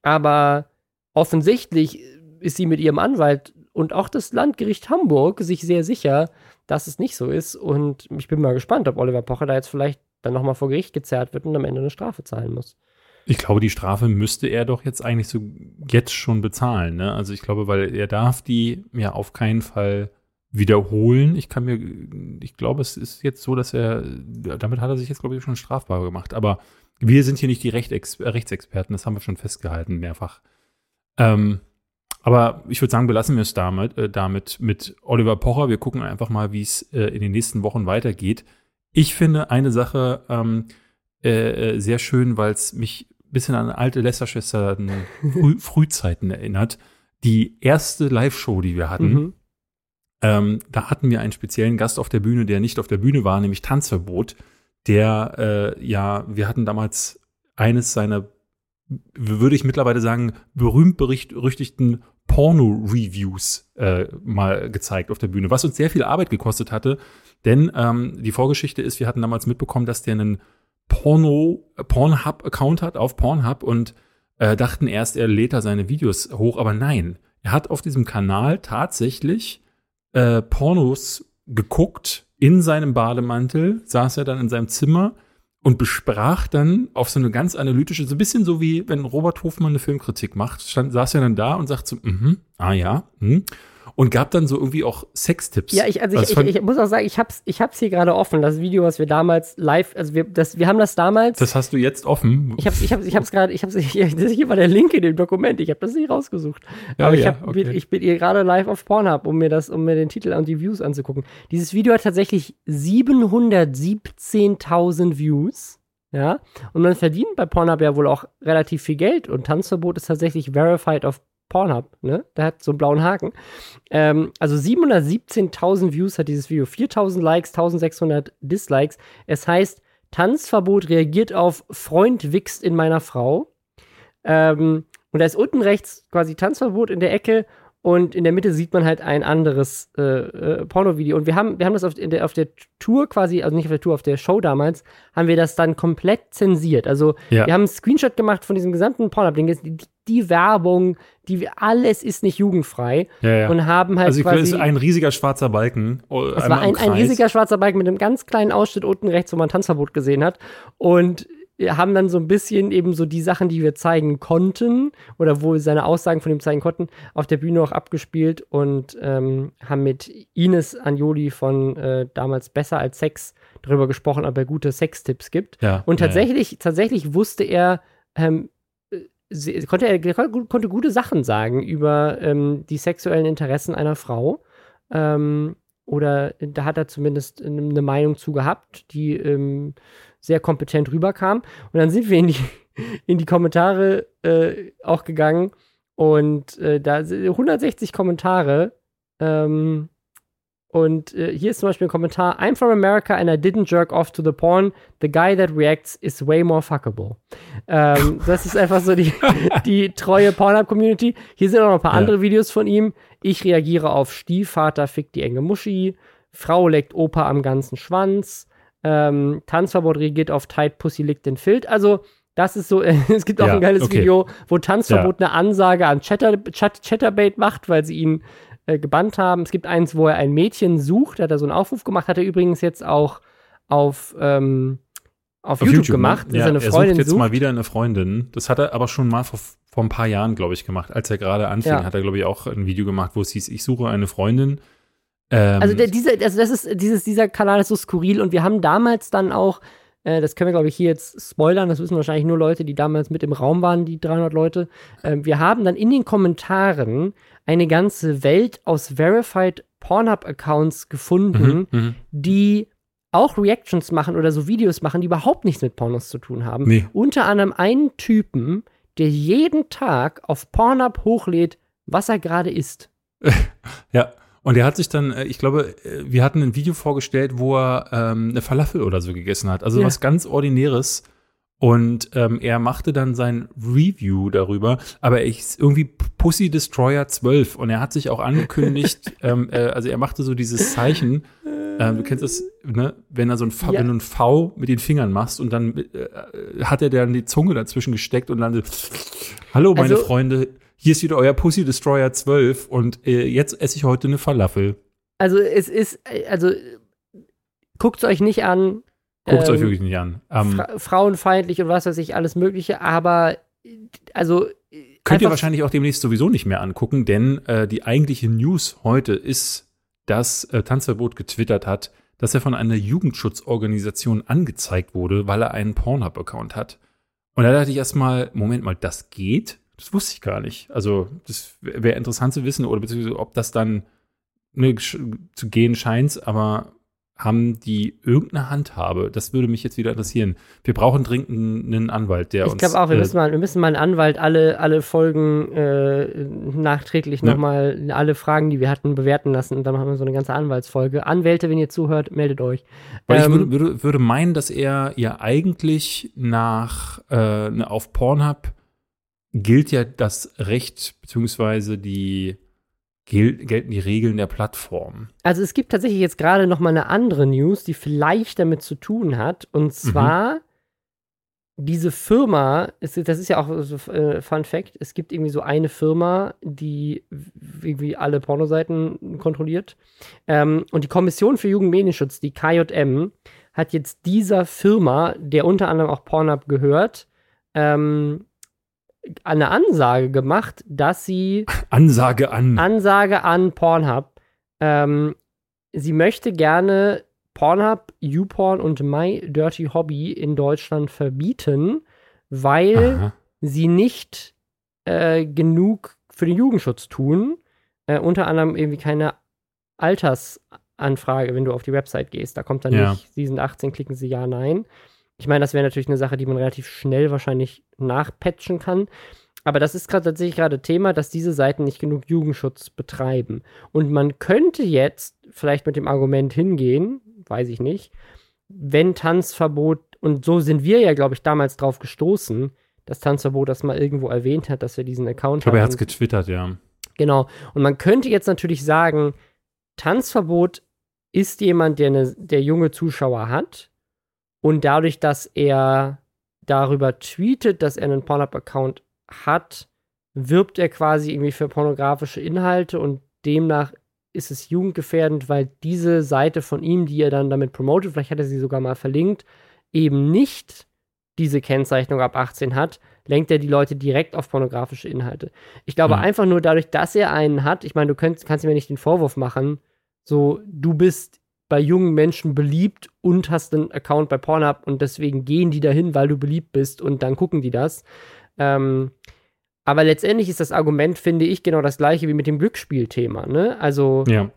aber offensichtlich ist sie mit ihrem Anwalt und auch das Landgericht Hamburg sich sehr sicher, dass es nicht so ist. Und ich bin mal gespannt, ob Oliver Pocher da jetzt vielleicht dann nochmal vor Gericht gezerrt wird und am Ende eine Strafe zahlen muss. Ich glaube, die Strafe müsste er doch jetzt eigentlich so jetzt schon bezahlen. Ne? Also ich glaube, weil er darf die ja auf keinen Fall wiederholen. Ich kann mir, ich glaube, es ist jetzt so, dass er, damit hat er sich jetzt, glaube ich, schon strafbar gemacht. Aber wir sind hier nicht die Rechtex Rechtsexperten, das haben wir schon festgehalten mehrfach. Ähm, aber ich würde sagen, belassen wir es damit, äh, damit mit Oliver Pocher. Wir gucken einfach mal, wie es äh, in den nächsten Wochen weitergeht. Ich finde eine Sache ähm, äh, äh sehr schön, weil es mich ein bisschen an alte Lästerschwester Früh Frühzeiten erinnert. Die erste Live-Show, die wir hatten, mhm. ähm, da hatten wir einen speziellen Gast auf der Bühne, der nicht auf der Bühne war, nämlich Tanzverbot. Der, äh, ja, wir hatten damals eines seiner würde ich mittlerweile sagen, berühmt berüchtigten Porno-Reviews äh, mal gezeigt auf der Bühne, was uns sehr viel Arbeit gekostet hatte. Denn ähm, die Vorgeschichte ist, wir hatten damals mitbekommen, dass der einen Porno, Pornhub-Account hat auf Pornhub und äh, dachten erst, er lädt da seine Videos hoch, aber nein, er hat auf diesem Kanal tatsächlich äh, Pornos geguckt in seinem Bademantel, saß er dann in seinem Zimmer und besprach dann auf so eine ganz analytische, so ein bisschen so wie wenn Robert Hofmann eine Filmkritik macht, stand, saß er dann da und sagt so, mhm, ah ja, mh. Und gab dann so irgendwie auch Sextipps. Ja, ich, also, ich, ich, ich, muss auch sagen, ich hab's, ich hab's hier gerade offen, das Video, was wir damals live, also wir, das, wir haben das damals. Das hast du jetzt offen. Ich hab's, ich hab's, ich hab's gerade, ich hab's, hier, das hier war der Link in dem Dokument, ich habe das nicht rausgesucht. Ja, Aber ich, hab, okay. ich bin hier gerade live auf Pornhub, um mir das, um mir den Titel und die Views anzugucken. Dieses Video hat tatsächlich 717.000 Views. Ja, und man verdient bei Pornhub ja wohl auch relativ viel Geld und Tanzverbot ist tatsächlich verified auf Pornhub, ne? Der hat so einen blauen Haken. Ähm, also 717.000 Views hat dieses Video, 4.000 Likes, 1.600 Dislikes. Es heißt, Tanzverbot reagiert auf Freund wichst in meiner Frau. Ähm, und da ist unten rechts quasi Tanzverbot in der Ecke und in der Mitte sieht man halt ein anderes äh, äh, Pornovideo. Und wir haben, wir haben das auf der, auf der Tour quasi, also nicht auf der Tour, auf der Show damals, haben wir das dann komplett zensiert. Also ja. wir haben einen Screenshot gemacht von diesem gesamten Porno-Ding. Die, die, Werbung, die alles ist nicht jugendfrei. Ja, ja. Und haben halt. Also quasi, ist ein riesiger schwarzer Balken. Oh, es war ein, ein riesiger schwarzer Balken mit einem ganz kleinen Ausschnitt unten rechts, wo man Tanzverbot gesehen hat. Und haben dann so ein bisschen eben so die Sachen, die wir zeigen konnten oder wo wir seine Aussagen von ihm zeigen konnten, auf der Bühne auch abgespielt und ähm, haben mit Ines Anjoli von äh, damals Besser als Sex darüber gesprochen, ob er gute Sextipps gibt. Ja, und tatsächlich, ja, tatsächlich wusste er, ähm, äh, konnte er konnte gute Sachen sagen über ähm, die sexuellen Interessen einer Frau. Ähm, oder da hat er zumindest eine Meinung zu gehabt, die ähm, sehr kompetent rüberkam. Und dann sind wir in die, in die Kommentare äh, auch gegangen und äh, da sind 160 Kommentare. Ähm, und äh, hier ist zum Beispiel ein Kommentar: I'm from America and I didn't jerk off to the porn. The guy that reacts is way more fuckable. Ähm, das ist einfach so die, die treue Pornhub-Community. Hier sind auch noch ein paar ja. andere Videos von ihm. Ich reagiere auf Stiefvater fickt die enge Muschi. Frau leckt Opa am ganzen Schwanz. Ähm, Tanzverbot reagiert auf Tight Pussy liegt den Filt. Also, das ist so, es gibt auch ja, ein geiles okay. Video, wo Tanzverbot ja. eine Ansage an Chatter, Chat, Chatterbait macht, weil sie ihn äh, gebannt haben. Es gibt eins, wo er ein Mädchen sucht, hat er so einen Aufruf gemacht, hat er übrigens jetzt auch auf, ähm, auf, auf, YouTube, YouTube ne? gemacht. Ne? Ja, er sucht jetzt sucht. mal wieder eine Freundin. Das hat er aber schon mal vor, vor ein paar Jahren, glaube ich, gemacht. Als er gerade anfing, ja. hat er, glaube ich, auch ein Video gemacht, wo es hieß, ich suche eine Freundin. Ähm, also, der, diese, also das ist, dieses, dieser Kanal ist so skurril und wir haben damals dann auch, äh, das können wir glaube ich hier jetzt spoilern, das wissen wahrscheinlich nur Leute, die damals mit im Raum waren, die 300 Leute. Äh, wir haben dann in den Kommentaren eine ganze Welt aus Verified Pornhub-Accounts gefunden, mhm, mhm, die auch Reactions machen oder so Videos machen, die überhaupt nichts mit Pornos zu tun haben. Nee. Unter anderem einen Typen, der jeden Tag auf Pornhub hochlädt, was er gerade isst. ja. Und er hat sich dann, äh, ich glaube, äh, wir hatten ein Video vorgestellt, wo er ähm, eine Falafel oder so gegessen hat. Also ja. was ganz Ordinäres. Und ähm, er machte dann sein Review darüber, aber er ist irgendwie Pussy Destroyer 12 und er hat sich auch angekündigt, ähm, äh, also er machte so dieses Zeichen, ähm, du kennst das, ne, wenn er so ein v, ja. wenn du ein V mit den Fingern machst und dann äh, hat er dann die Zunge dazwischen gesteckt und dann so, hallo meine also, Freunde, hier ist wieder euer Pussy Destroyer 12 und äh, jetzt esse ich heute eine Falafel. Also es ist, also guckt es euch nicht an. Guckt es ähm, euch wirklich nicht an. Um, fra frauenfeindlich und was weiß ich, alles Mögliche, aber also Könnt ihr wahrscheinlich auch demnächst sowieso nicht mehr angucken, denn äh, die eigentliche News heute ist, dass äh, Tanzverbot getwittert hat, dass er von einer Jugendschutzorganisation angezeigt wurde, weil er einen Pornhub-Account hat. Und da dachte ich erstmal, Moment mal, das geht? Das wusste ich gar nicht. Also, das wäre interessant zu wissen, oder beziehungsweise ob das dann ne, zu gehen scheint, aber haben die irgendeine Handhabe? Das würde mich jetzt wieder interessieren. Wir brauchen dringend einen Anwalt, der ich uns. Ich glaube auch, wir, äh, müssen mal, wir müssen mal einen Anwalt alle, alle Folgen äh, nachträglich ja. nochmal alle Fragen, die wir hatten, bewerten lassen. Und dann machen wir so eine ganze Anwaltsfolge. Anwälte, wenn ihr zuhört, meldet euch. Weil ähm, ich würde, würde, würde meinen, dass er ja eigentlich nach äh, ne, auf Pornhub gilt ja das Recht beziehungsweise die gelten die Regeln der Plattform. Also es gibt tatsächlich jetzt gerade noch mal eine andere News, die vielleicht damit zu tun hat. Und mhm. zwar mhm. diese Firma, das ist ja auch so äh, Fun Fact, es gibt irgendwie so eine Firma, die irgendwie alle Pornoseiten kontrolliert. Ähm, und die Kommission für Jugendmedienschutz, die KJM, hat jetzt dieser Firma, der unter anderem auch Pornhub gehört, ähm, eine Ansage gemacht, dass sie Ansage an Ansage an Pornhub. Ähm, sie möchte gerne Pornhub, YouPorn und My Dirty Hobby in Deutschland verbieten, weil Aha. sie nicht äh, genug für den Jugendschutz tun. Äh, unter anderem irgendwie keine Altersanfrage, wenn du auf die Website gehst. Da kommt dann ja. nicht, sie sind 18, klicken sie ja, nein. Ich meine, das wäre natürlich eine Sache, die man relativ schnell wahrscheinlich nachpatchen kann. Aber das ist gerade tatsächlich gerade Thema, dass diese Seiten nicht genug Jugendschutz betreiben. Und man könnte jetzt vielleicht mit dem Argument hingehen, weiß ich nicht, wenn Tanzverbot, und so sind wir ja, glaube ich, damals drauf gestoßen, dass Tanzverbot das mal irgendwo erwähnt hat, dass wir diesen Account ich glaube, er hat es getwittert, ja. Genau. Und man könnte jetzt natürlich sagen, Tanzverbot ist jemand, der, eine, der junge Zuschauer hat und dadurch, dass er darüber tweetet, dass er einen Pornhub-Account hat, wirbt er quasi irgendwie für pornografische Inhalte und demnach ist es jugendgefährdend, weil diese Seite von ihm, die er dann damit promotet, vielleicht hat er sie sogar mal verlinkt, eben nicht diese Kennzeichnung ab 18 hat, lenkt er die Leute direkt auf pornografische Inhalte. Ich glaube mhm. einfach nur dadurch, dass er einen hat, ich meine, du könnt, kannst mir nicht den Vorwurf machen, so, du bist bei jungen Menschen beliebt und hast einen Account bei Pornhub und deswegen gehen die dahin, weil du beliebt bist und dann gucken die das. Ähm, aber letztendlich ist das Argument, finde ich, genau das gleiche wie mit dem Glücksspielthema. Ne? Also, ja.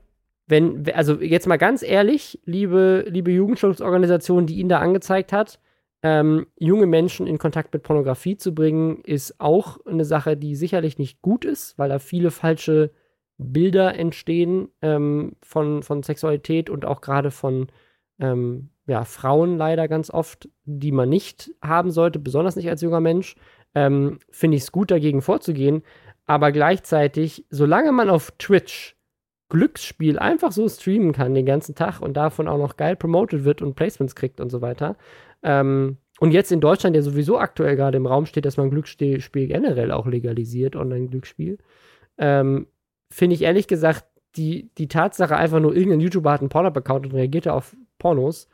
wenn, also jetzt mal ganz ehrlich, liebe, liebe Jugendschutzorganisation, die ihn da angezeigt hat, ähm, junge Menschen in Kontakt mit Pornografie zu bringen, ist auch eine Sache, die sicherlich nicht gut ist, weil da viele falsche Bilder entstehen ähm, von, von Sexualität und auch gerade von ähm, ja, Frauen leider ganz oft, die man nicht haben sollte, besonders nicht als junger Mensch, ähm, finde ich es gut, dagegen vorzugehen. Aber gleichzeitig, solange man auf Twitch Glücksspiel einfach so streamen kann den ganzen Tag und davon auch noch geil promoted wird und Placements kriegt und so weiter. Ähm, und jetzt in Deutschland ja sowieso aktuell gerade im Raum steht, dass man Glücksspiel generell auch legalisiert, Online-Glücksspiel. Ähm, finde ich ehrlich gesagt, die, die Tatsache einfach nur, irgendein YouTuber hat einen Pornhub-Account und reagiert auf Pornos,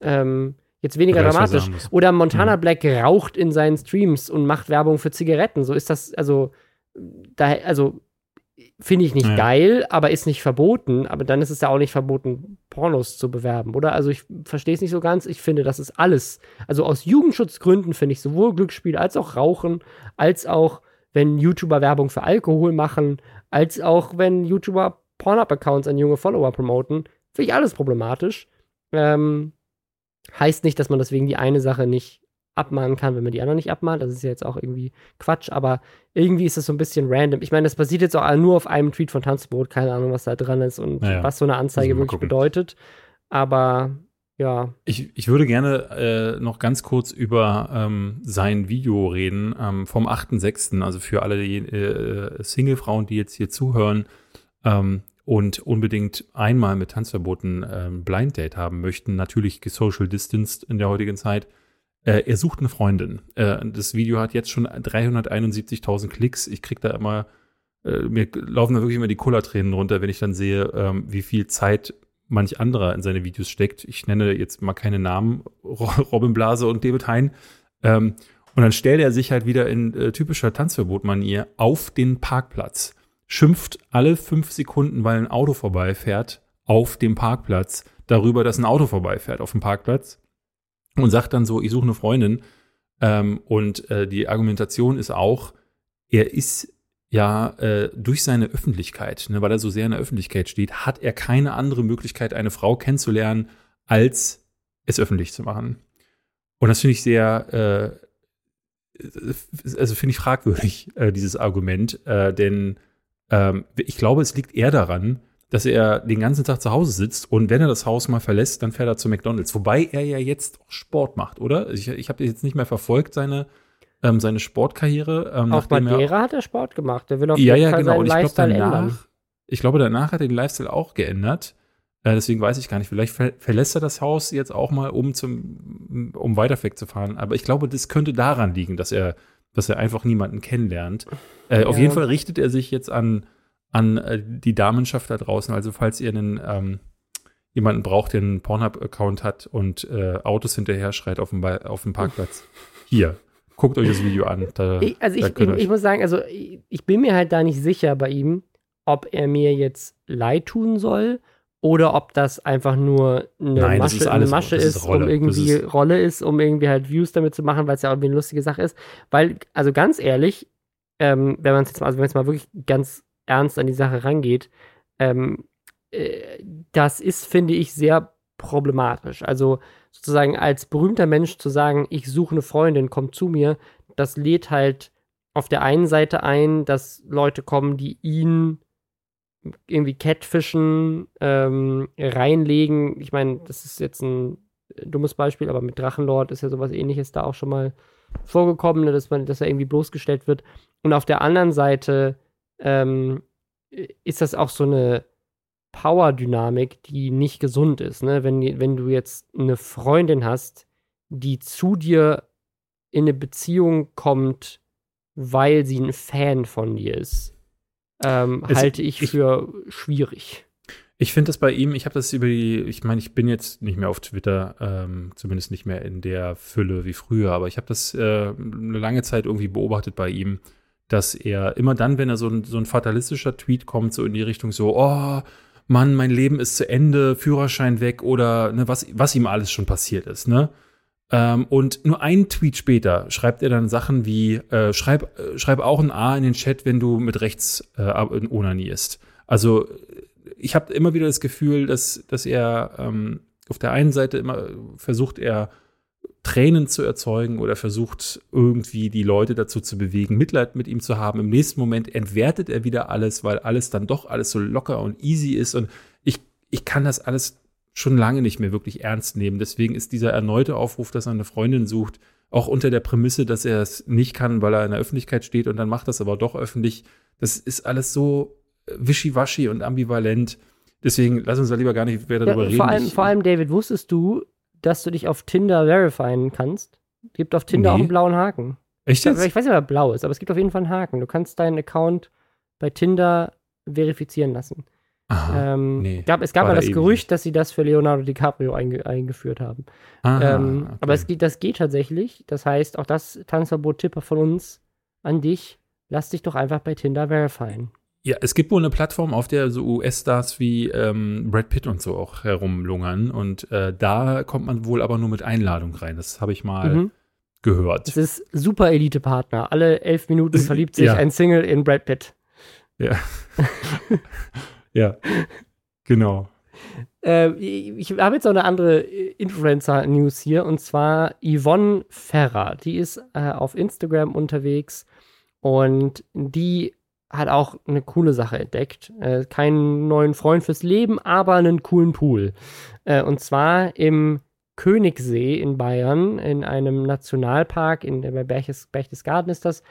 ähm, jetzt weniger Oder dramatisch. Oder Montana mhm. Black raucht in seinen Streams und macht Werbung für Zigaretten. So ist das, also, da, also, finde ich nicht ja. geil, aber ist nicht verboten. Aber dann ist es ja auch nicht verboten, Pornos zu bewerben, oder? Also, ich verstehe es nicht so ganz. Ich finde, das ist alles. Also, aus Jugendschutzgründen finde ich sowohl Glücksspiel als auch Rauchen, als auch, wenn YouTuber Werbung für Alkohol machen, als auch wenn YouTuber Pornhub-Accounts an junge Follower promoten. Finde ich alles problematisch. Ähm, heißt nicht, dass man deswegen die eine Sache nicht abmahnen kann, wenn man die andere nicht abmahnt. Das ist ja jetzt auch irgendwie Quatsch, aber irgendwie ist das so ein bisschen random. Ich meine, das basiert jetzt auch nur auf einem Tweet von Tanzbrot, keine Ahnung, was da dran ist und naja, was so eine Anzeige wirklich gucken. bedeutet. Aber ja. Ich, ich würde gerne äh, noch ganz kurz über ähm, sein Video reden ähm, vom 8.6., also für alle äh, Single-Frauen, die jetzt hier zuhören ähm, und unbedingt einmal mit Tanzverboten ähm, Blind Date haben möchten, natürlich gesocial distanced in der heutigen Zeit. Äh, er sucht eine Freundin. Äh, das Video hat jetzt schon 371.000 Klicks. Ich krieg da immer äh, mir laufen da wirklich immer die Cola-Tränen runter, wenn ich dann sehe, ähm, wie viel Zeit manch anderer in seine Videos steckt. Ich nenne jetzt mal keine Namen, Robin Blase und David Hein. Ähm, und dann stellt er sich halt wieder in äh, typischer Tanzverbot-Manier auf den Parkplatz, schimpft alle fünf Sekunden, weil ein Auto vorbeifährt, auf dem Parkplatz, darüber, dass ein Auto vorbeifährt auf dem Parkplatz und sagt dann so, ich suche eine Freundin. Ähm, und äh, die Argumentation ist auch, er ist ja äh, durch seine Öffentlichkeit, ne, weil er so sehr in der Öffentlichkeit steht, hat er keine andere Möglichkeit, eine Frau kennenzulernen, als es öffentlich zu machen. Und das finde ich sehr, äh, also finde ich fragwürdig, äh, dieses Argument, äh, denn ähm, ich glaube, es liegt eher daran, dass er den ganzen Tag zu Hause sitzt und wenn er das Haus mal verlässt, dann fährt er zu McDonalds. Wobei er ja jetzt auch Sport macht, oder? Ich, ich habe jetzt nicht mehr verfolgt, seine ähm, seine Sportkarriere. Ähm, Auch Madeira hat er Sport gemacht. Der will auf ja, jeden ja, Fall genau. seinen Lifestyle glaub, danach, ändern. Ich glaube, danach hat er den Lifestyle auch geändert. Äh, deswegen weiß ich gar nicht. Vielleicht ver verlässt er das Haus jetzt auch mal, um zum, um weiter wegzufahren. Aber ich glaube, das könnte daran liegen, dass er, dass er einfach niemanden kennenlernt. Äh, ja. Auf jeden Fall richtet er sich jetzt an, an äh, die Damenschaft da draußen. Also falls ihr einen ähm, jemanden braucht, der einen Pornhub-Account hat und äh, Autos hinterher schreit auf dem, auf dem Parkplatz. Hier, guckt euch das Video an. Da, ich, also ich, ich, ich, muss sagen, also ich, ich bin mir halt da nicht sicher bei ihm, ob er mir jetzt leid tun soll oder ob das einfach nur eine Nein, Masche, ist, eine Masche ist, ist um irgendwie ist Rolle ist, um irgendwie halt Views damit zu machen, weil es ja irgendwie eine lustige Sache ist. Weil, also ganz ehrlich, ähm, wenn man es jetzt mal, also wenn mal wirklich ganz ernst an die Sache rangeht, ähm, äh, das ist, finde ich, sehr problematisch. Also sozusagen als berühmter Mensch zu sagen, ich suche eine Freundin, komm zu mir, das lädt halt auf der einen Seite ein, dass Leute kommen, die ihn irgendwie Catfischen ähm, reinlegen. Ich meine, das ist jetzt ein dummes Beispiel, aber mit Drachenlord ist ja sowas ähnliches da auch schon mal vorgekommen, ne, dass man, dass er irgendwie bloßgestellt wird. Und auf der anderen Seite ähm, ist das auch so eine Power-Dynamik, die nicht gesund ist. Ne? Wenn, wenn du jetzt eine Freundin hast, die zu dir in eine Beziehung kommt, weil sie ein Fan von dir ist, ähm, halte ich, ich für schwierig. Ich finde das bei ihm, ich habe das über die, ich meine, ich bin jetzt nicht mehr auf Twitter, ähm, zumindest nicht mehr in der Fülle wie früher, aber ich habe das äh, eine lange Zeit irgendwie beobachtet bei ihm, dass er immer dann, wenn er so ein, so ein fatalistischer Tweet kommt, so in die Richtung so, oh, Mann, mein Leben ist zu Ende, Führerschein weg oder ne, was, was ihm alles schon passiert ist, ne? Ähm, und nur einen Tweet später schreibt er dann Sachen wie, äh, schreib, äh, schreib auch ein A in den Chat, wenn du mit rechts äh, onanierst. Also ich habe immer wieder das Gefühl, dass, dass er ähm, auf der einen Seite immer versucht, er Tränen zu erzeugen oder versucht irgendwie die Leute dazu zu bewegen, Mitleid mit ihm zu haben. Im nächsten Moment entwertet er wieder alles, weil alles dann doch alles so locker und easy ist. Und ich, ich kann das alles schon lange nicht mehr wirklich ernst nehmen. Deswegen ist dieser erneute Aufruf, dass er eine Freundin sucht, auch unter der Prämisse, dass er es nicht kann, weil er in der Öffentlichkeit steht und dann macht das aber doch öffentlich. Das ist alles so wischiwaschi und ambivalent. Deswegen lass uns da lieber gar nicht mehr darüber ja, reden. Vor allem, vor allem, David, wusstest du, dass du dich auf Tinder verifieren kannst. Gibt auf Tinder nee. auch einen blauen Haken. Echt jetzt? Ich weiß nicht, ob er blau ist, aber es gibt auf jeden Fall einen Haken. Du kannst deinen Account bei Tinder verifizieren lassen. Aha, ähm, nee, gab, es gab mal das Gerücht, dass sie das für Leonardo DiCaprio einge eingeführt haben. Aha, ähm, okay. Aber es, das geht tatsächlich. Das heißt, auch das Tanzverbot-Tipper von uns an dich. Lass dich doch einfach bei Tinder verifieren. Ja, es gibt wohl eine Plattform, auf der so US-Stars wie ähm, Brad Pitt und so auch herumlungern. Und äh, da kommt man wohl aber nur mit Einladung rein. Das habe ich mal mhm. gehört. Das ist super Elite-Partner. Alle elf Minuten verliebt sich ja. ein Single in Brad Pitt. Ja. ja, genau. Äh, ich habe jetzt noch eine andere Influencer-News hier und zwar Yvonne Ferrer. Die ist äh, auf Instagram unterwegs und die hat auch eine coole Sache entdeckt. Äh, keinen neuen Freund fürs Leben, aber einen coolen Pool. Äh, und zwar im Königssee in Bayern, in einem Nationalpark, in, bei Berches, Berchtesgaden ist das.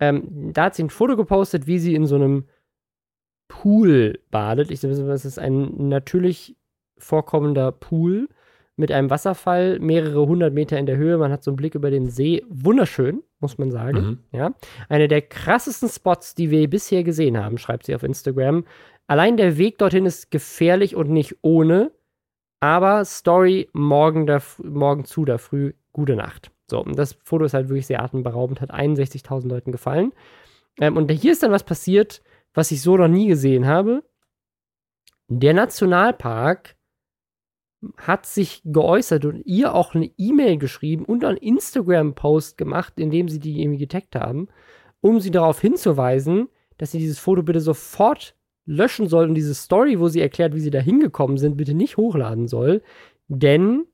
Ähm, da hat sie ein Foto gepostet, wie sie in so einem Pool badet. Ich weiß, das ist ein natürlich vorkommender Pool mit einem Wasserfall, mehrere hundert Meter in der Höhe. Man hat so einen Blick über den See. Wunderschön, muss man sagen. Mhm. Ja. Eine der krassesten Spots, die wir bisher gesehen haben, schreibt sie auf Instagram. Allein der Weg dorthin ist gefährlich und nicht ohne. Aber Story morgen, da, morgen zu da früh, gute Nacht. So, und das Foto ist halt wirklich sehr atemberaubend, hat 61.000 Leuten gefallen. Ähm, und hier ist dann was passiert, was ich so noch nie gesehen habe. Der Nationalpark hat sich geäußert und ihr auch eine E-Mail geschrieben und einen Instagram-Post gemacht, in dem sie die irgendwie getaggt haben, um sie darauf hinzuweisen, dass sie dieses Foto bitte sofort löschen soll und diese Story, wo sie erklärt, wie sie da hingekommen sind, bitte nicht hochladen soll. Denn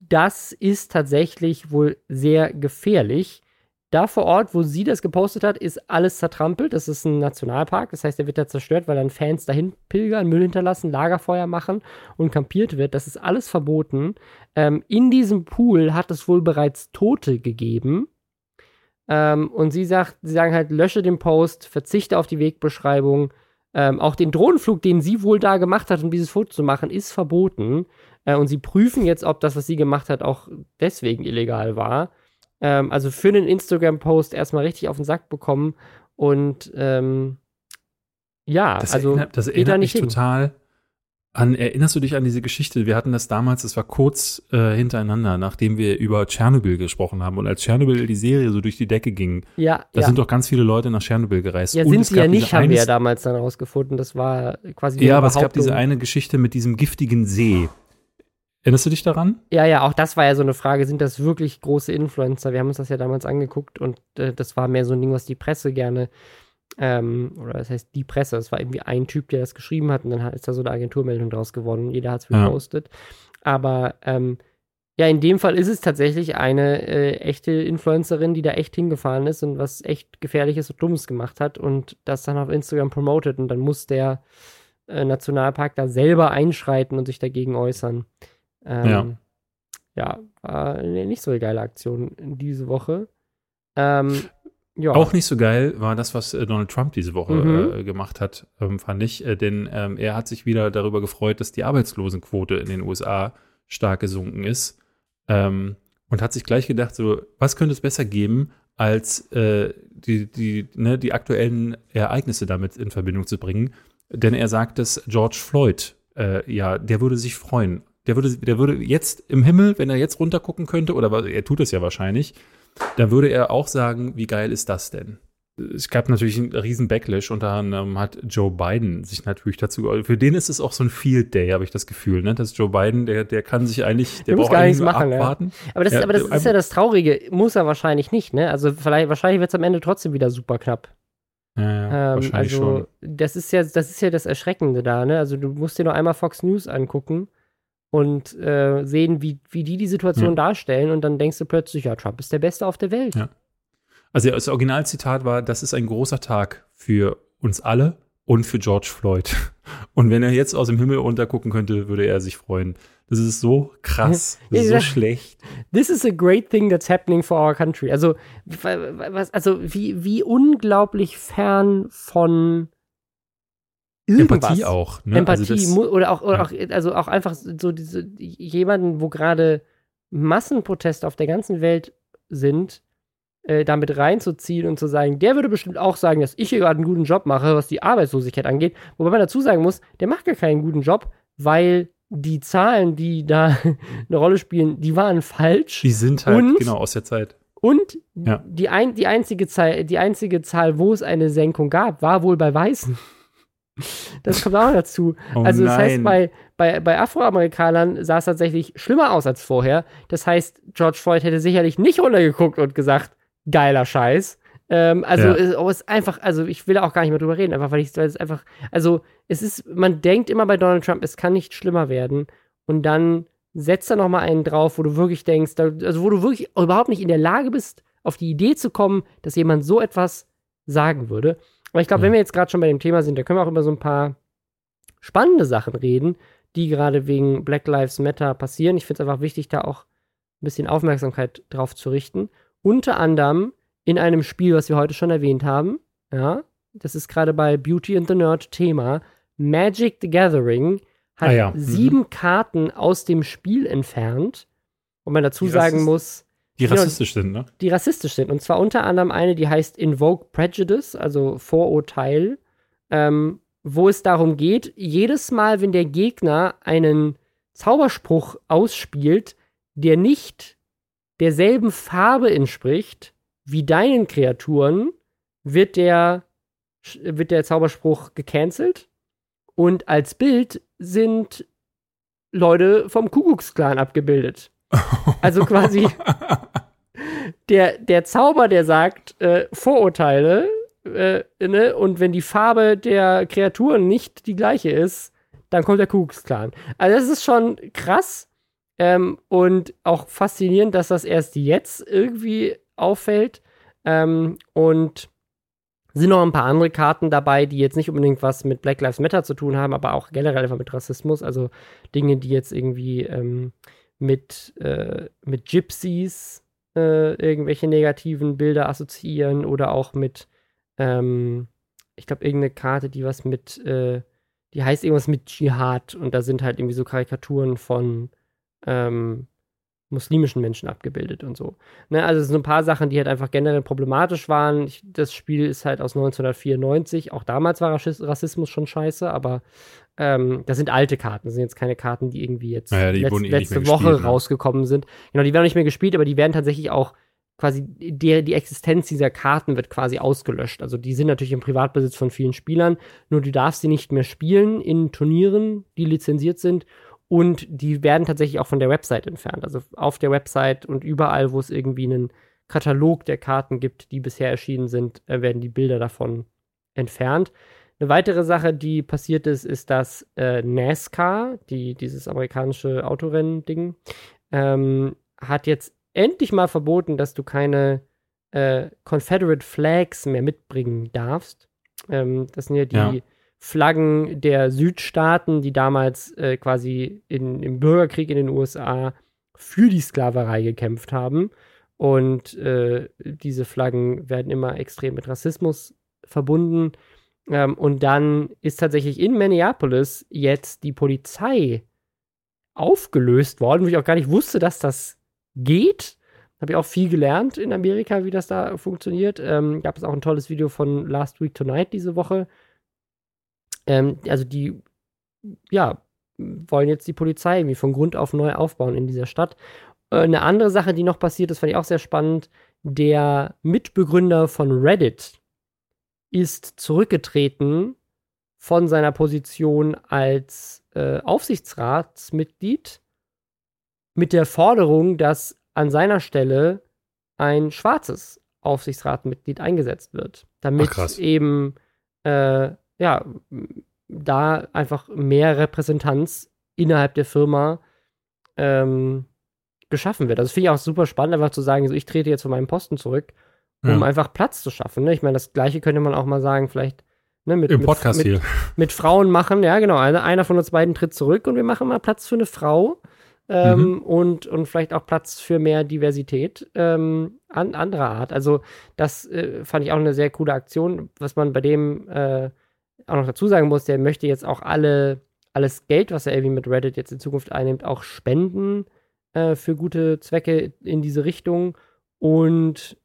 das ist tatsächlich wohl sehr gefährlich. Da vor Ort, wo sie das gepostet hat, ist alles zertrampelt. Das ist ein Nationalpark. Das heißt, der wird da zerstört, weil dann Fans dahin pilgern, Müll hinterlassen, Lagerfeuer machen und kampiert wird. Das ist alles verboten. Ähm, in diesem Pool hat es wohl bereits Tote gegeben. Ähm, und sie sagt, sie sagen halt, lösche den Post, verzichte auf die Wegbeschreibung. Ähm, auch den Drohnenflug, den sie wohl da gemacht hat, um dieses Foto zu machen, ist verboten. Äh, und sie prüfen jetzt, ob das, was sie gemacht hat, auch deswegen illegal war. Ähm, also für einen Instagram-Post erstmal richtig auf den Sack bekommen und ähm, ja, das also erinnert, das erinnert mich hin. total An, erinnerst du dich an diese Geschichte? Wir hatten das damals, es war kurz äh, hintereinander, nachdem wir über Tschernobyl gesprochen haben. Und als Tschernobyl die Serie so durch die Decke ging, Ja, da ja. sind doch ganz viele Leute nach Tschernobyl gereist. ja, Und sind sie ja nicht, haben wir ja damals dann rausgefunden. Das war quasi Ja, aber es gab diese eine Geschichte mit diesem giftigen See. Erinnerst du dich daran? Ja, ja, auch das war ja so eine Frage, sind das wirklich große Influencer? Wir haben uns das ja damals angeguckt und äh, das war mehr so ein Ding, was die Presse gerne, ähm, oder das heißt die Presse, es war irgendwie ein Typ, der das geschrieben hat und dann ist da so eine Agenturmeldung draus geworden und jeder hat es Ja. repostet. Aber ähm, ja, in dem Fall ist es tatsächlich eine äh, echte Influencerin, die da echt hingefahren ist und was echt Gefährliches und Dummes gemacht hat und das dann auf Instagram promotet und dann muss der äh, Nationalpark da selber einschreiten und sich dagegen äußern. Ähm, Ja. ja, war eine nicht so eine geile Aktion diese Woche. Ähm, ja. Auch nicht so geil war das, was äh, Donald Trump diese Woche Mhm. äh, gemacht hat, ähm, fand ich. Äh, denn ähm, er hat sich wieder darüber gefreut, dass die Arbeitslosenquote in den USA stark gesunken ist. Ähm, und hat sich gleich gedacht, so, was könnte es besser geben, als äh, die, die, ne, die aktuellen Ereignisse damit in Verbindung zu bringen. Denn er sagt, dass George Floyd, äh, ja, der würde sich freuen. Der würde, der würde jetzt im Himmel, wenn er jetzt runtergucken könnte, oder er tut es ja wahrscheinlich, da würde er auch sagen, wie geil ist das denn? Es gab natürlich einen riesen Backlash, unter anderem hat Joe Biden sich natürlich dazu, für den ist es auch so ein Field Day, habe ich das Gefühl, ne? dass Joe Biden, der, der kann sich eigentlich, der, Der muss braucht gar nichts machen, ja. abwarten. aber das, ja, aber das ist ja das Traurige. Muss er wahrscheinlich nicht, ne? Also vielleicht, wahrscheinlich wird es am Ende trotzdem wieder super knapp. Ja, ja, Ähm, wahrscheinlich also, schon. das ist ja, das ist ja das Erschreckende da, ne? Also du musst dir nur einmal Fox News angucken und äh, sehen, wie, wie die die Situation Ja. darstellen und dann denkst du plötzlich, ja, Trump ist der Beste auf der Welt. Ja. Also das Originalzitat war, das ist ein großer Tag für uns alle und für George Floyd. Und wenn er jetzt aus dem Himmel runtergucken könnte, würde er sich freuen. Das ist so krass, das ist so schlecht. This is a great thing that's happening for our country. Also, wa- wa- was, also wie, wie unglaublich fern von irgendwas. Empathie auch. Ne? Empathie Also das, oder auch, oder ja. auch, also auch einfach so diese, jemanden, wo gerade Massenproteste auf der ganzen Welt sind, äh, damit reinzuziehen und zu sagen, der würde bestimmt auch sagen, dass ich hier gerade einen guten Job mache, was die Arbeitslosigkeit angeht. Wobei man dazu sagen muss, der macht gar keinen guten Job, weil die Zahlen, die da eine Rolle spielen, die waren falsch. die sind halt Und- genau aus der Zeit. Und Ja. die, ein, die, einzige Zahl, die einzige Zahl, wo es eine Senkung gab, war wohl bei Weißen. Das kommt auch dazu. Oh also das heißt, nein. bei, bei, bei Afroamerikanern sah es tatsächlich schlimmer aus als vorher. Das heißt, George Floyd hätte sicherlich nicht runtergeguckt und gesagt, geiler Scheiß. Ähm, also Ja. es oh, es ist einfach, also ich will auch gar nicht mehr drüber reden, einfach weil ich es einfach, also es ist, man denkt immer bei Donald Trump, es kann nicht schlimmer werden. Und dann setzt er noch mal einen drauf, wo du wirklich denkst, da, also wo du wirklich überhaupt nicht in der Lage bist, auf die Idee zu kommen, dass jemand so etwas sagen würde. Aber ich glaube, Ja. wenn wir jetzt gerade schon bei dem Thema sind, da können wir auch über so ein paar spannende Sachen reden, die gerade wegen Black Lives Matter passieren. Ich finde es einfach wichtig, da auch ein bisschen Aufmerksamkeit drauf zu richten. Unter anderem in einem Spiel, was wir heute schon erwähnt haben. Ja, das ist gerade bei Beauty and the Nerd Thema. Magic the Gathering hat Ah ja, mhm. sieben Karten aus dem Spiel entfernt. Und man dazu sagen muss, Die Genau. rassistisch sind, ne? die rassistisch sind. Und zwar unter anderem eine, die heißt Invoke Prejudice, also Vorurteil, ähm, wo es darum geht, jedes Mal, wenn der Gegner einen Zauberspruch ausspielt, der nicht derselben Farbe entspricht wie deinen Kreaturen, wird der, wird der Zauberspruch gecancelt. Und als Bild sind Leute vom Kuckucksklan abgebildet. Also quasi der, der Zauber, der sagt, äh, Vorurteile, äh, ne? und wenn die Farbe der Kreaturen nicht die gleiche ist, dann kommt der Kuckucksklan. Also das ist schon krass ähm, und auch faszinierend, dass das erst jetzt irgendwie auffällt. Ähm, und sind noch ein paar andere Karten dabei, die jetzt nicht unbedingt was mit Black Lives Matter zu tun haben, aber auch generell einfach mit Rassismus. Also Dinge, die jetzt irgendwie ähm, mit, äh, mit Gypsies äh, irgendwelche negativen Bilder assoziieren oder auch mit, ähm, ich glaube, irgendeine Karte, die was mit, äh, die heißt irgendwas mit Dschihad und da sind halt irgendwie so Karikaturen von, ähm, muslimischen Menschen abgebildet und so. Ne, also sind ein paar Sachen, die halt einfach generell problematisch waren. Ich, das Spiel ist halt aus 1994. Auch damals war Rassismus schon scheiße, aber ähm, das sind alte Karten. Das sind jetzt keine Karten, die irgendwie jetzt naja, die letzt, eh letzte Woche gespielt, ne? rausgekommen sind. Genau, die werden nicht mehr gespielt, aber die werden tatsächlich auch quasi die, die Existenz dieser Karten wird quasi ausgelöscht. Also die sind natürlich im Privatbesitz von vielen Spielern, nur du darfst sie nicht mehr spielen in Turnieren, die lizenziert sind und die werden tatsächlich auch von der Website entfernt. Also auf der Website und überall, wo es irgendwie einen Katalog der Karten gibt, die bisher erschienen sind, äh, werden die Bilder davon entfernt. Eine weitere Sache, die passiert ist, ist, dass äh, NASCAR, die, dieses amerikanische Autorennen-Ding, ähm, hat jetzt endlich mal verboten, dass du keine äh, Confederate Flags mehr mitbringen darfst. Ähm, das sind ja die ja. Flaggen der Südstaaten, die damals äh, quasi in, im Bürgerkrieg in den USA für die Sklaverei gekämpft haben. Und äh, diese Flaggen werden immer extrem mit Rassismus verbunden. Ähm, und dann ist tatsächlich in Minneapolis jetzt die Polizei aufgelöst worden, wo ich auch gar nicht wusste, dass das geht. Habe ich auch viel gelernt in Amerika, wie das da funktioniert. Ähm, gab es auch ein tolles Video von Last Week Tonight diese Woche, ähm, also die, ja, wollen jetzt die Polizei irgendwie von Grund auf neu aufbauen in dieser Stadt. Äh, eine andere Sache, die noch passiert ist, fand ich auch sehr spannend. Der Mitbegründer von Reddit ist zurückgetreten von seiner Position als äh, Aufsichtsratsmitglied mit der Forderung, dass an seiner Stelle ein schwarzes Aufsichtsratmitglied eingesetzt wird, damit Ach, eben äh, ja, da einfach mehr Repräsentanz innerhalb der Firma ähm, geschaffen wird. Also finde ich auch super spannend, einfach zu sagen, so ich trete jetzt von meinem Posten zurück, um ja. einfach Platz zu schaffen. Ne? Ich meine, das gleiche könnte man auch mal sagen, vielleicht ne, mit, Im Podcast mit, hier. mit Frauen machen, ja genau, einer, einer von uns beiden tritt zurück und wir machen mal Platz für eine Frau. Ähm, mhm. und, und vielleicht auch Platz für mehr Diversität ähm, an anderer Art. Also, das äh, fand ich auch eine sehr coole Aktion, was man bei dem äh, auch noch dazu sagen muss, der möchte jetzt auch alle, alles Geld, was er irgendwie mit Reddit jetzt in Zukunft einnimmt, auch spenden äh, für gute Zwecke in diese Richtung. Und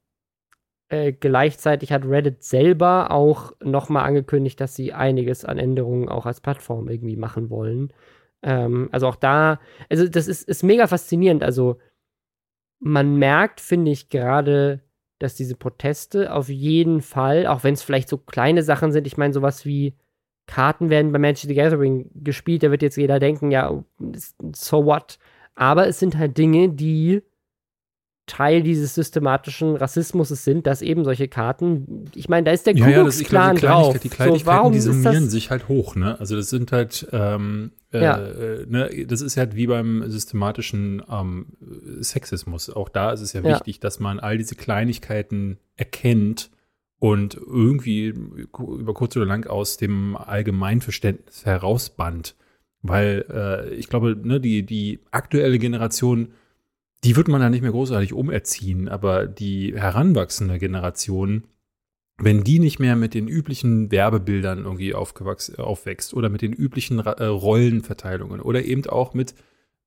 äh, gleichzeitig hat Reddit selber auch nochmal angekündigt, dass sie einiges an Änderungen auch als Plattform irgendwie machen wollen. Ähm, also auch da, also das ist, ist mega faszinierend. Also man merkt, finde ich, gerade dass diese Proteste auf jeden Fall, auch wenn es vielleicht so kleine Sachen sind, ich meine, sowas wie Karten werden bei Magic the Gathering gespielt, da wird jetzt jeder denken, ja, so what? Aber es sind halt Dinge, die Teil dieses systematischen Rassismus sind, dass eben solche Karten, ich meine, da ist der ja, ja, das, Clan drauf. Die Kleinigkeiten, so, die summieren sich halt hoch, ne? Also das sind halt, ähm, äh, ja. äh, ne, das ist halt wie beim systematischen ähm, Sexismus. Auch da ist es ja, ja wichtig, dass man all diese Kleinigkeiten erkennt und irgendwie über kurz oder lang aus dem Allgemeinverständnis herausbandt. Weil äh, ich glaube, ne, die, die aktuelle Generation die wird man dann nicht mehr großartig umerziehen, aber die heranwachsende Generation, wenn die nicht mehr mit den üblichen Werbebildern irgendwie aufwächst oder mit den üblichen äh, Rollenverteilungen oder eben auch mit,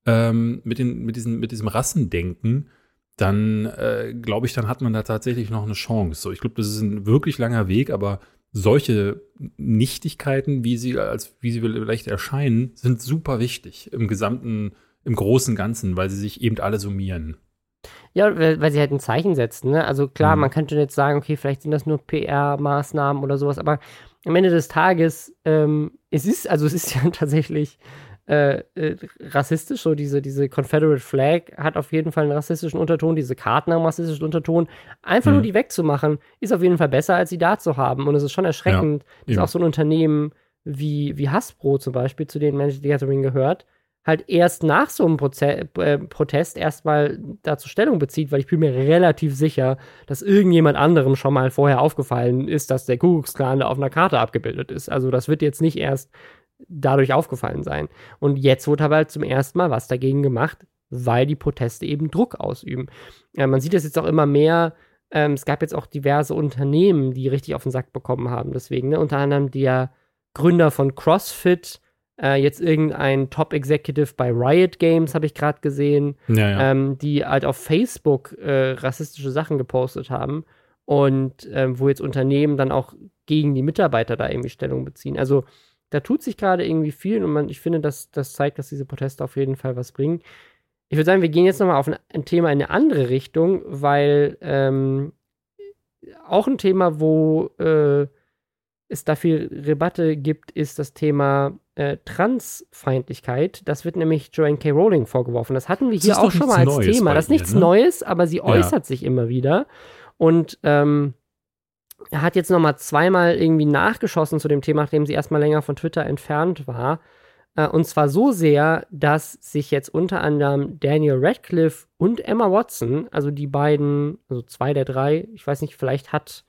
ähm, mit, den, mit, diesen, mit diesem Rassendenken, dann äh, glaube ich, dann hat man da tatsächlich noch eine Chance. So, ich glaube, das ist ein wirklich langer Weg, aber solche Nichtigkeiten, wie sie als wie sie vielleicht erscheinen, sind super wichtig im gesamten im großen Ganzen, weil sie sich eben alle summieren. Ja, weil, weil sie halt ein Zeichen setzen. Ne? Also klar, mhm. man könnte jetzt sagen, okay, vielleicht sind das nur PR-Maßnahmen oder sowas, aber am Ende des Tages, ähm, es ist, also es ist ja tatsächlich äh, äh, rassistisch, so diese, diese Confederate Flag hat auf jeden Fall einen rassistischen Unterton, diese Karten haben einen rassistischen Unterton. Einfach mhm. nur die wegzumachen, ist auf jeden Fall besser, als sie da zu haben. Und es ist schon erschreckend, ja, dass auch so ein Unternehmen wie, wie Hasbro zum Beispiel, zu denen Magic the Gathering gehört, halt erst nach so einem Proze äh, Protest erstmal dazu Stellung bezieht, weil ich bin mir relativ sicher, dass irgendjemand anderem schon mal vorher aufgefallen ist, dass der Kuckucksklan da auf einer Karte abgebildet ist. Also das wird jetzt nicht erst dadurch aufgefallen sein. Und jetzt wurde aber halt zum ersten Mal was dagegen gemacht, weil die Proteste eben Druck ausüben. Ja, man sieht das jetzt auch immer mehr. Ähm, es gab jetzt auch diverse Unternehmen, die richtig auf den Sack bekommen haben. Deswegen, ne? unter anderem der Gründer von CrossFit, Äh, jetzt irgendein Top-Executive bei Riot Games, habe ich gerade gesehen, Ja, ja. ähm, die halt auf Facebook äh, rassistische Sachen gepostet haben und ähm, wo jetzt Unternehmen dann auch gegen die Mitarbeiter da irgendwie Stellung beziehen. Also da tut sich gerade irgendwie viel und man, ich finde, dass das zeigt, dass diese Proteste auf jeden Fall was bringen. Ich würde sagen, wir gehen jetzt nochmal auf ein, ein Thema in eine andere Richtung, weil ähm, auch ein Thema, wo äh, es da viel Rebatte gibt, ist das Thema äh, Transfeindlichkeit. Das wird nämlich Joanne K. Rowling vorgeworfen. Das hatten wir Das hier auch schon mal als Neues Thema. Das ist ihr, nichts ne? Neues, aber sie äußert sich immer wieder. Und ähm, er hat jetzt noch mal zweimal irgendwie nachgeschossen zu dem Thema, nachdem sie erstmal länger von Twitter entfernt war. Äh, und zwar so sehr, dass sich jetzt unter anderem Daniel Radcliffe und Emma Watson, also die beiden, also zwei der drei, ich weiß nicht, vielleicht hat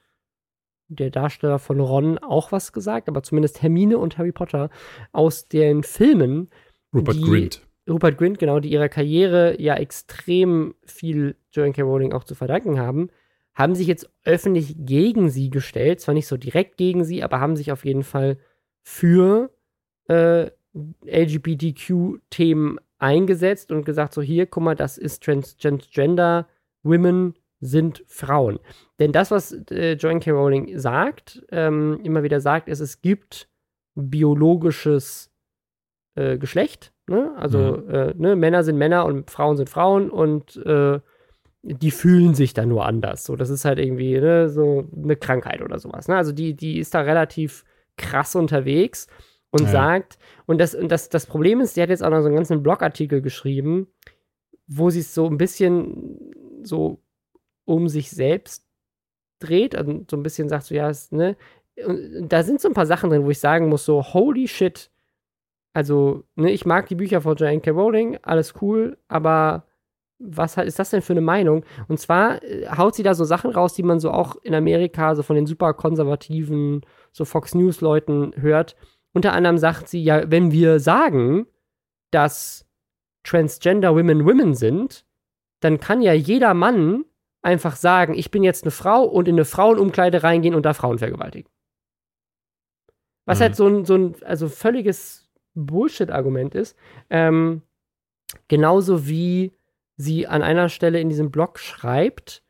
der Darsteller von Ron auch was gesagt, aber zumindest Hermine und Harry Potter aus den Filmen, Rupert die- Grint. Rupert Grint, genau, die ihrer Karriere ja extrem viel Joanne K. Rowling auch zu verdanken haben, haben sich jetzt öffentlich gegen sie gestellt. Zwar nicht so direkt gegen sie, aber haben sich auf jeden Fall für äh, LGBTQ-Themen eingesetzt und gesagt: So, hier, guck mal, das ist Trans Transgender, Women sind Frauen. Denn das, was äh, Joanne K. Rowling sagt, ähm, immer wieder sagt, ist, es gibt biologisches äh, Geschlecht. Ne? Also äh, ne, Männer sind Männer und Frauen sind Frauen und äh, die fühlen sich dann nur anders. So, das ist halt irgendwie ne, so eine Krankheit oder sowas. Ne? Also die, die ist da relativ krass unterwegs und Ja. sagt, und das, und das, das Problem ist, sie hat jetzt auch noch so einen ganzen Blogartikel geschrieben, wo sie es so ein bisschen so um sich selbst dreht und so ein bisschen sagt so, ja, es, ne, und da sind so ein paar Sachen drin, wo ich sagen muss, so, holy shit, also, ne, ich mag die Bücher von Joanne K. Rowling, alles cool, aber was ist das denn für eine Meinung? Und zwar äh, haut sie da so Sachen raus, die man so auch in Amerika, so von den super konservativen, so Fox News-Leuten hört. Unter anderem sagt sie ja, wenn wir sagen, dass Transgender Women Women sind, dann kann ja jeder Mann einfach sagen, ich bin jetzt eine Frau und in eine Frauenumkleide reingehen und da Frauen vergewaltigen. Was Mhm. halt so ein, so ein also völliges Bullshit-Argument ist. Ähm, genauso wie sie an einer Stelle in diesem Blog schreibt,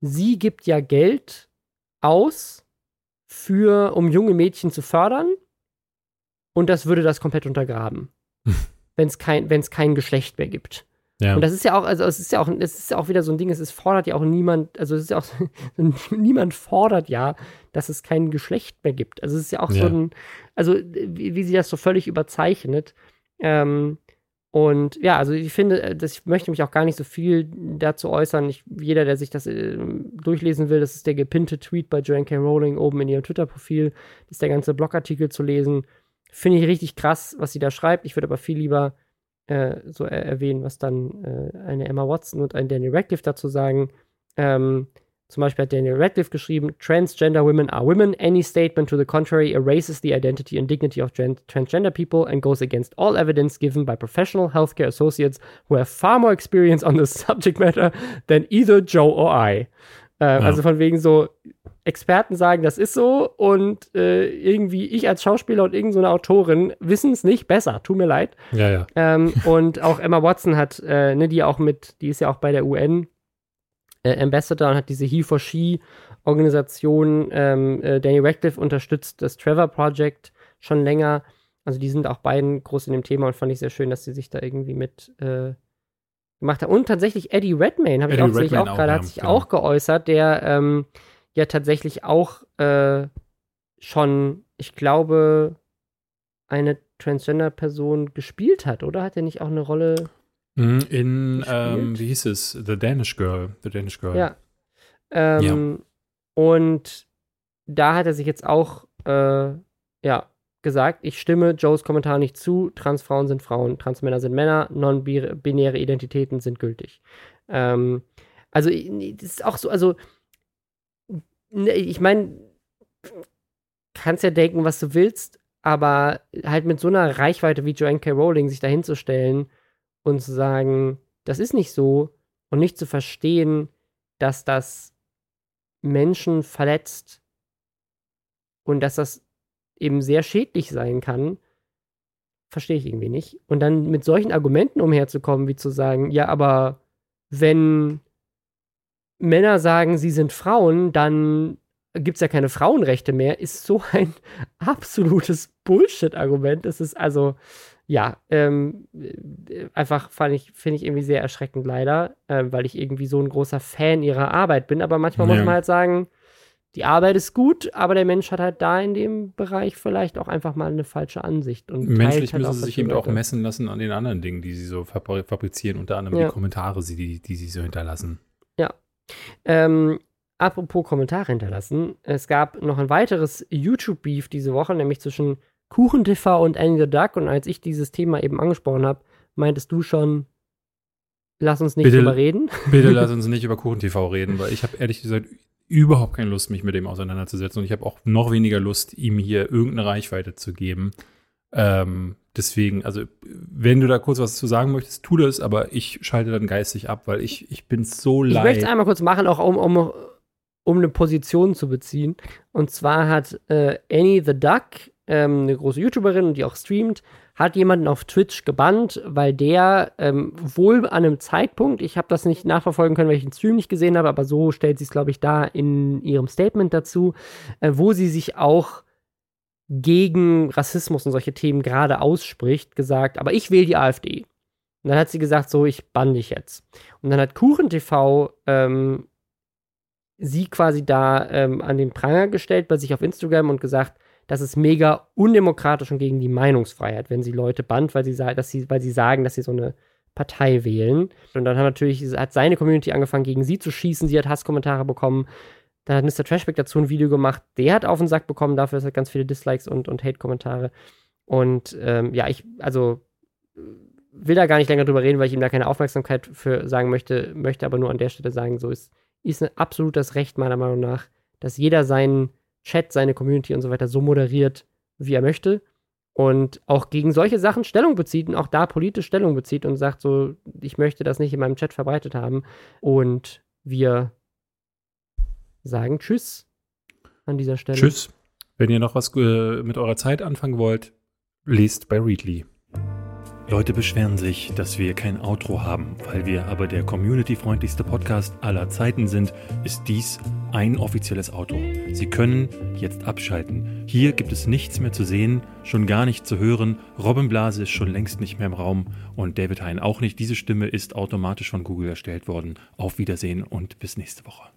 sie gibt ja Geld aus für, um junge Mädchen zu fördern und das würde das komplett untergraben. wenn es kein, wenn's kein Geschlecht mehr gibt. Ja. Und das ist ja auch, also es ist ja auch, es ist ja auch wieder so ein Ding, es ist, fordert ja auch niemand, also es ist ja auch, niemand fordert ja, dass es kein Geschlecht mehr gibt. Also es ist ja auch so Ja. ein, also wie, wie sie das so völlig überzeichnet. Ähm, und ja, also ich finde, äh, das, ich möchte mich auch gar nicht so viel dazu äußern. Ich, jeder, der sich das äh, durchlesen will, das ist der gepinnte Tweet bei Joanne K. Rowling oben in ihrem Twitter-Profil, ist der ganze Blogartikel zu lesen. Finde ich richtig krass, was sie da schreibt. Ich würde aber viel lieber äh, so er erwähnen, was dann äh, eine Emma Watson und ein Daniel Radcliffe dazu sagen. Ähm, zum Beispiel hat Daniel Radcliffe geschrieben: Transgender women are women. Any statement to the contrary erases the identity and dignity of tran transgender people and goes against all evidence given by professional healthcare associates who have far more experience on the subject matter than either Joe or I. Äh, Also von wegen so, Experten sagen, das ist so und äh, irgendwie ich als Schauspieler und irgendeine so eine Autorin wissen es nicht besser. Tut mir leid. ja, ja. Ähm, und auch Emma Watson hat, äh, ne, die auch mit, die ist ja auch bei der UN äh, Ambassador und hat diese He for She Organisation. Ähm, äh, Danny Radcliffe unterstützt das Trevor Project schon länger. Also die sind auch beiden groß in dem Thema und fand ich sehr schön, dass sie sich da irgendwie mit äh, gemacht haben. Und tatsächlich Eddie Redmayne, habe ich auch, auch gerade, hat sich genau. auch geäußert, der ähm, ja tatsächlich auch äh, schon, ich glaube, eine Transgender-Person gespielt hat, oder? Hat er nicht auch eine Rolle? Mhm, In, ähm, wie hieß es? The Danish Girl. The Danish Girl. Ja. Ähm, Und da hat er sich jetzt auch, äh, ja, gesagt, ich stimme Joes Kommentar nicht zu, Transfrauen sind Frauen, Transmänner sind Männer, non-binäre Identitäten sind gültig. Ähm, also, das ist auch so, also, ich meine, kannst ja denken, was du willst, aber halt mit so einer Reichweite wie Joanne K. Rowling sich dahinzustellen und zu sagen, das ist nicht so und nicht zu verstehen, dass das Menschen verletzt und dass das eben sehr schädlich sein kann, verstehe ich irgendwie nicht. Und dann mit solchen Argumenten umherzukommen, wie zu sagen, ja, aber wenn Männer sagen, sie sind Frauen, dann gibt es ja keine Frauenrechte mehr, ist so ein absolutes Bullshit-Argument. Das ist also, ja, ähm, äh, einfach ich, finde ich irgendwie sehr erschreckend leider, äh, weil ich irgendwie so ein großer Fan ihrer Arbeit bin. Aber manchmal ja. muss man halt sagen, die Arbeit ist gut, aber der Mensch hat halt da in dem Bereich vielleicht auch einfach mal eine falsche Ansicht. Und Menschlich halt müssen sie sich eben auch messen lassen an den anderen Dingen, die sie so fabrizieren, unter anderem ja. die Kommentare, die, die sie so hinterlassen. Ja. Ähm, apropos Kommentare hinterlassen, es gab noch ein weiteres YouTube-Beef diese Woche, nämlich zwischen KuchenTV und Annie the Duck. Und als ich dieses Thema eben angesprochen habe, meintest du schon, lass uns nicht bitte, drüber reden. Bitte lass uns nicht über KuchenTV reden, weil ich habe ehrlich gesagt überhaupt keine Lust, mich mit dem auseinanderzusetzen. Und ich habe auch noch weniger Lust, ihm hier irgendeine Reichweite zu geben. Ähm, deswegen, also, wenn du da kurz was zu sagen möchtest, tu das, aber ich schalte dann geistig ab, weil ich, ich bin so leid. Ich möchte es einmal kurz machen, auch um, um, um eine Position zu beziehen. Und zwar hat äh, Annie the Duck, ähm, eine große YouTuberin, die auch streamt, hat jemanden auf Twitch gebannt, weil der ähm, wohl an einem Zeitpunkt, ich habe das nicht nachverfolgen können, weil ich den Stream nicht gesehen habe, aber so stellt sie es, glaube ich, da in ihrem Statement dazu, äh, wo sie sich auch gegen Rassismus und solche Themen gerade ausspricht, gesagt, aber ich wähle die AfD. Und dann hat sie gesagt, so, ich bann dich jetzt. Und dann hat KuchenTV ähm, sie quasi da ähm, an den Pranger gestellt bei sich auf Instagram und gesagt, das ist mega undemokratisch und gegen die Meinungsfreiheit, wenn sie Leute bannt, weil sie, dass sie, weil sie sagen, dass sie so eine Partei wählen. Und dann hat natürlich hat seine Community angefangen, gegen sie zu schießen. Sie hat Hasskommentare bekommen. Dann hat Mr. Trashback dazu ein Video gemacht. Der hat auf den Sack bekommen dafür, es hat ganz viele Dislikes und, und Hate-Kommentare. Und ähm, ja, ich, also will da gar nicht länger drüber reden, weil ich ihm da keine Aufmerksamkeit für sagen möchte, möchte aber nur an der Stelle sagen, so ist, ist ein absolutes Recht meiner Meinung nach, dass jeder seinen Chat, seine Community und so weiter so moderiert, wie er möchte. Und auch gegen solche Sachen Stellung bezieht und auch da politisch Stellung bezieht und sagt so, ich möchte das nicht in meinem Chat verbreitet haben. Und wir sagen Tschüss an dieser Stelle. Tschüss. Wenn ihr noch was äh, mit eurer Zeit anfangen wollt, lest bei Readly. Leute beschweren sich, dass wir kein Outro haben. Weil wir aber der community-freundlichste Podcast aller Zeiten sind, ist dies ein offizielles Outro. Sie können jetzt abschalten. Hier gibt es nichts mehr zu sehen, schon gar nicht zu hören. Robin Blase ist schon längst nicht mehr im Raum und David Hein auch nicht. Diese Stimme ist automatisch von Google erstellt worden. Auf Wiedersehen und bis nächste Woche.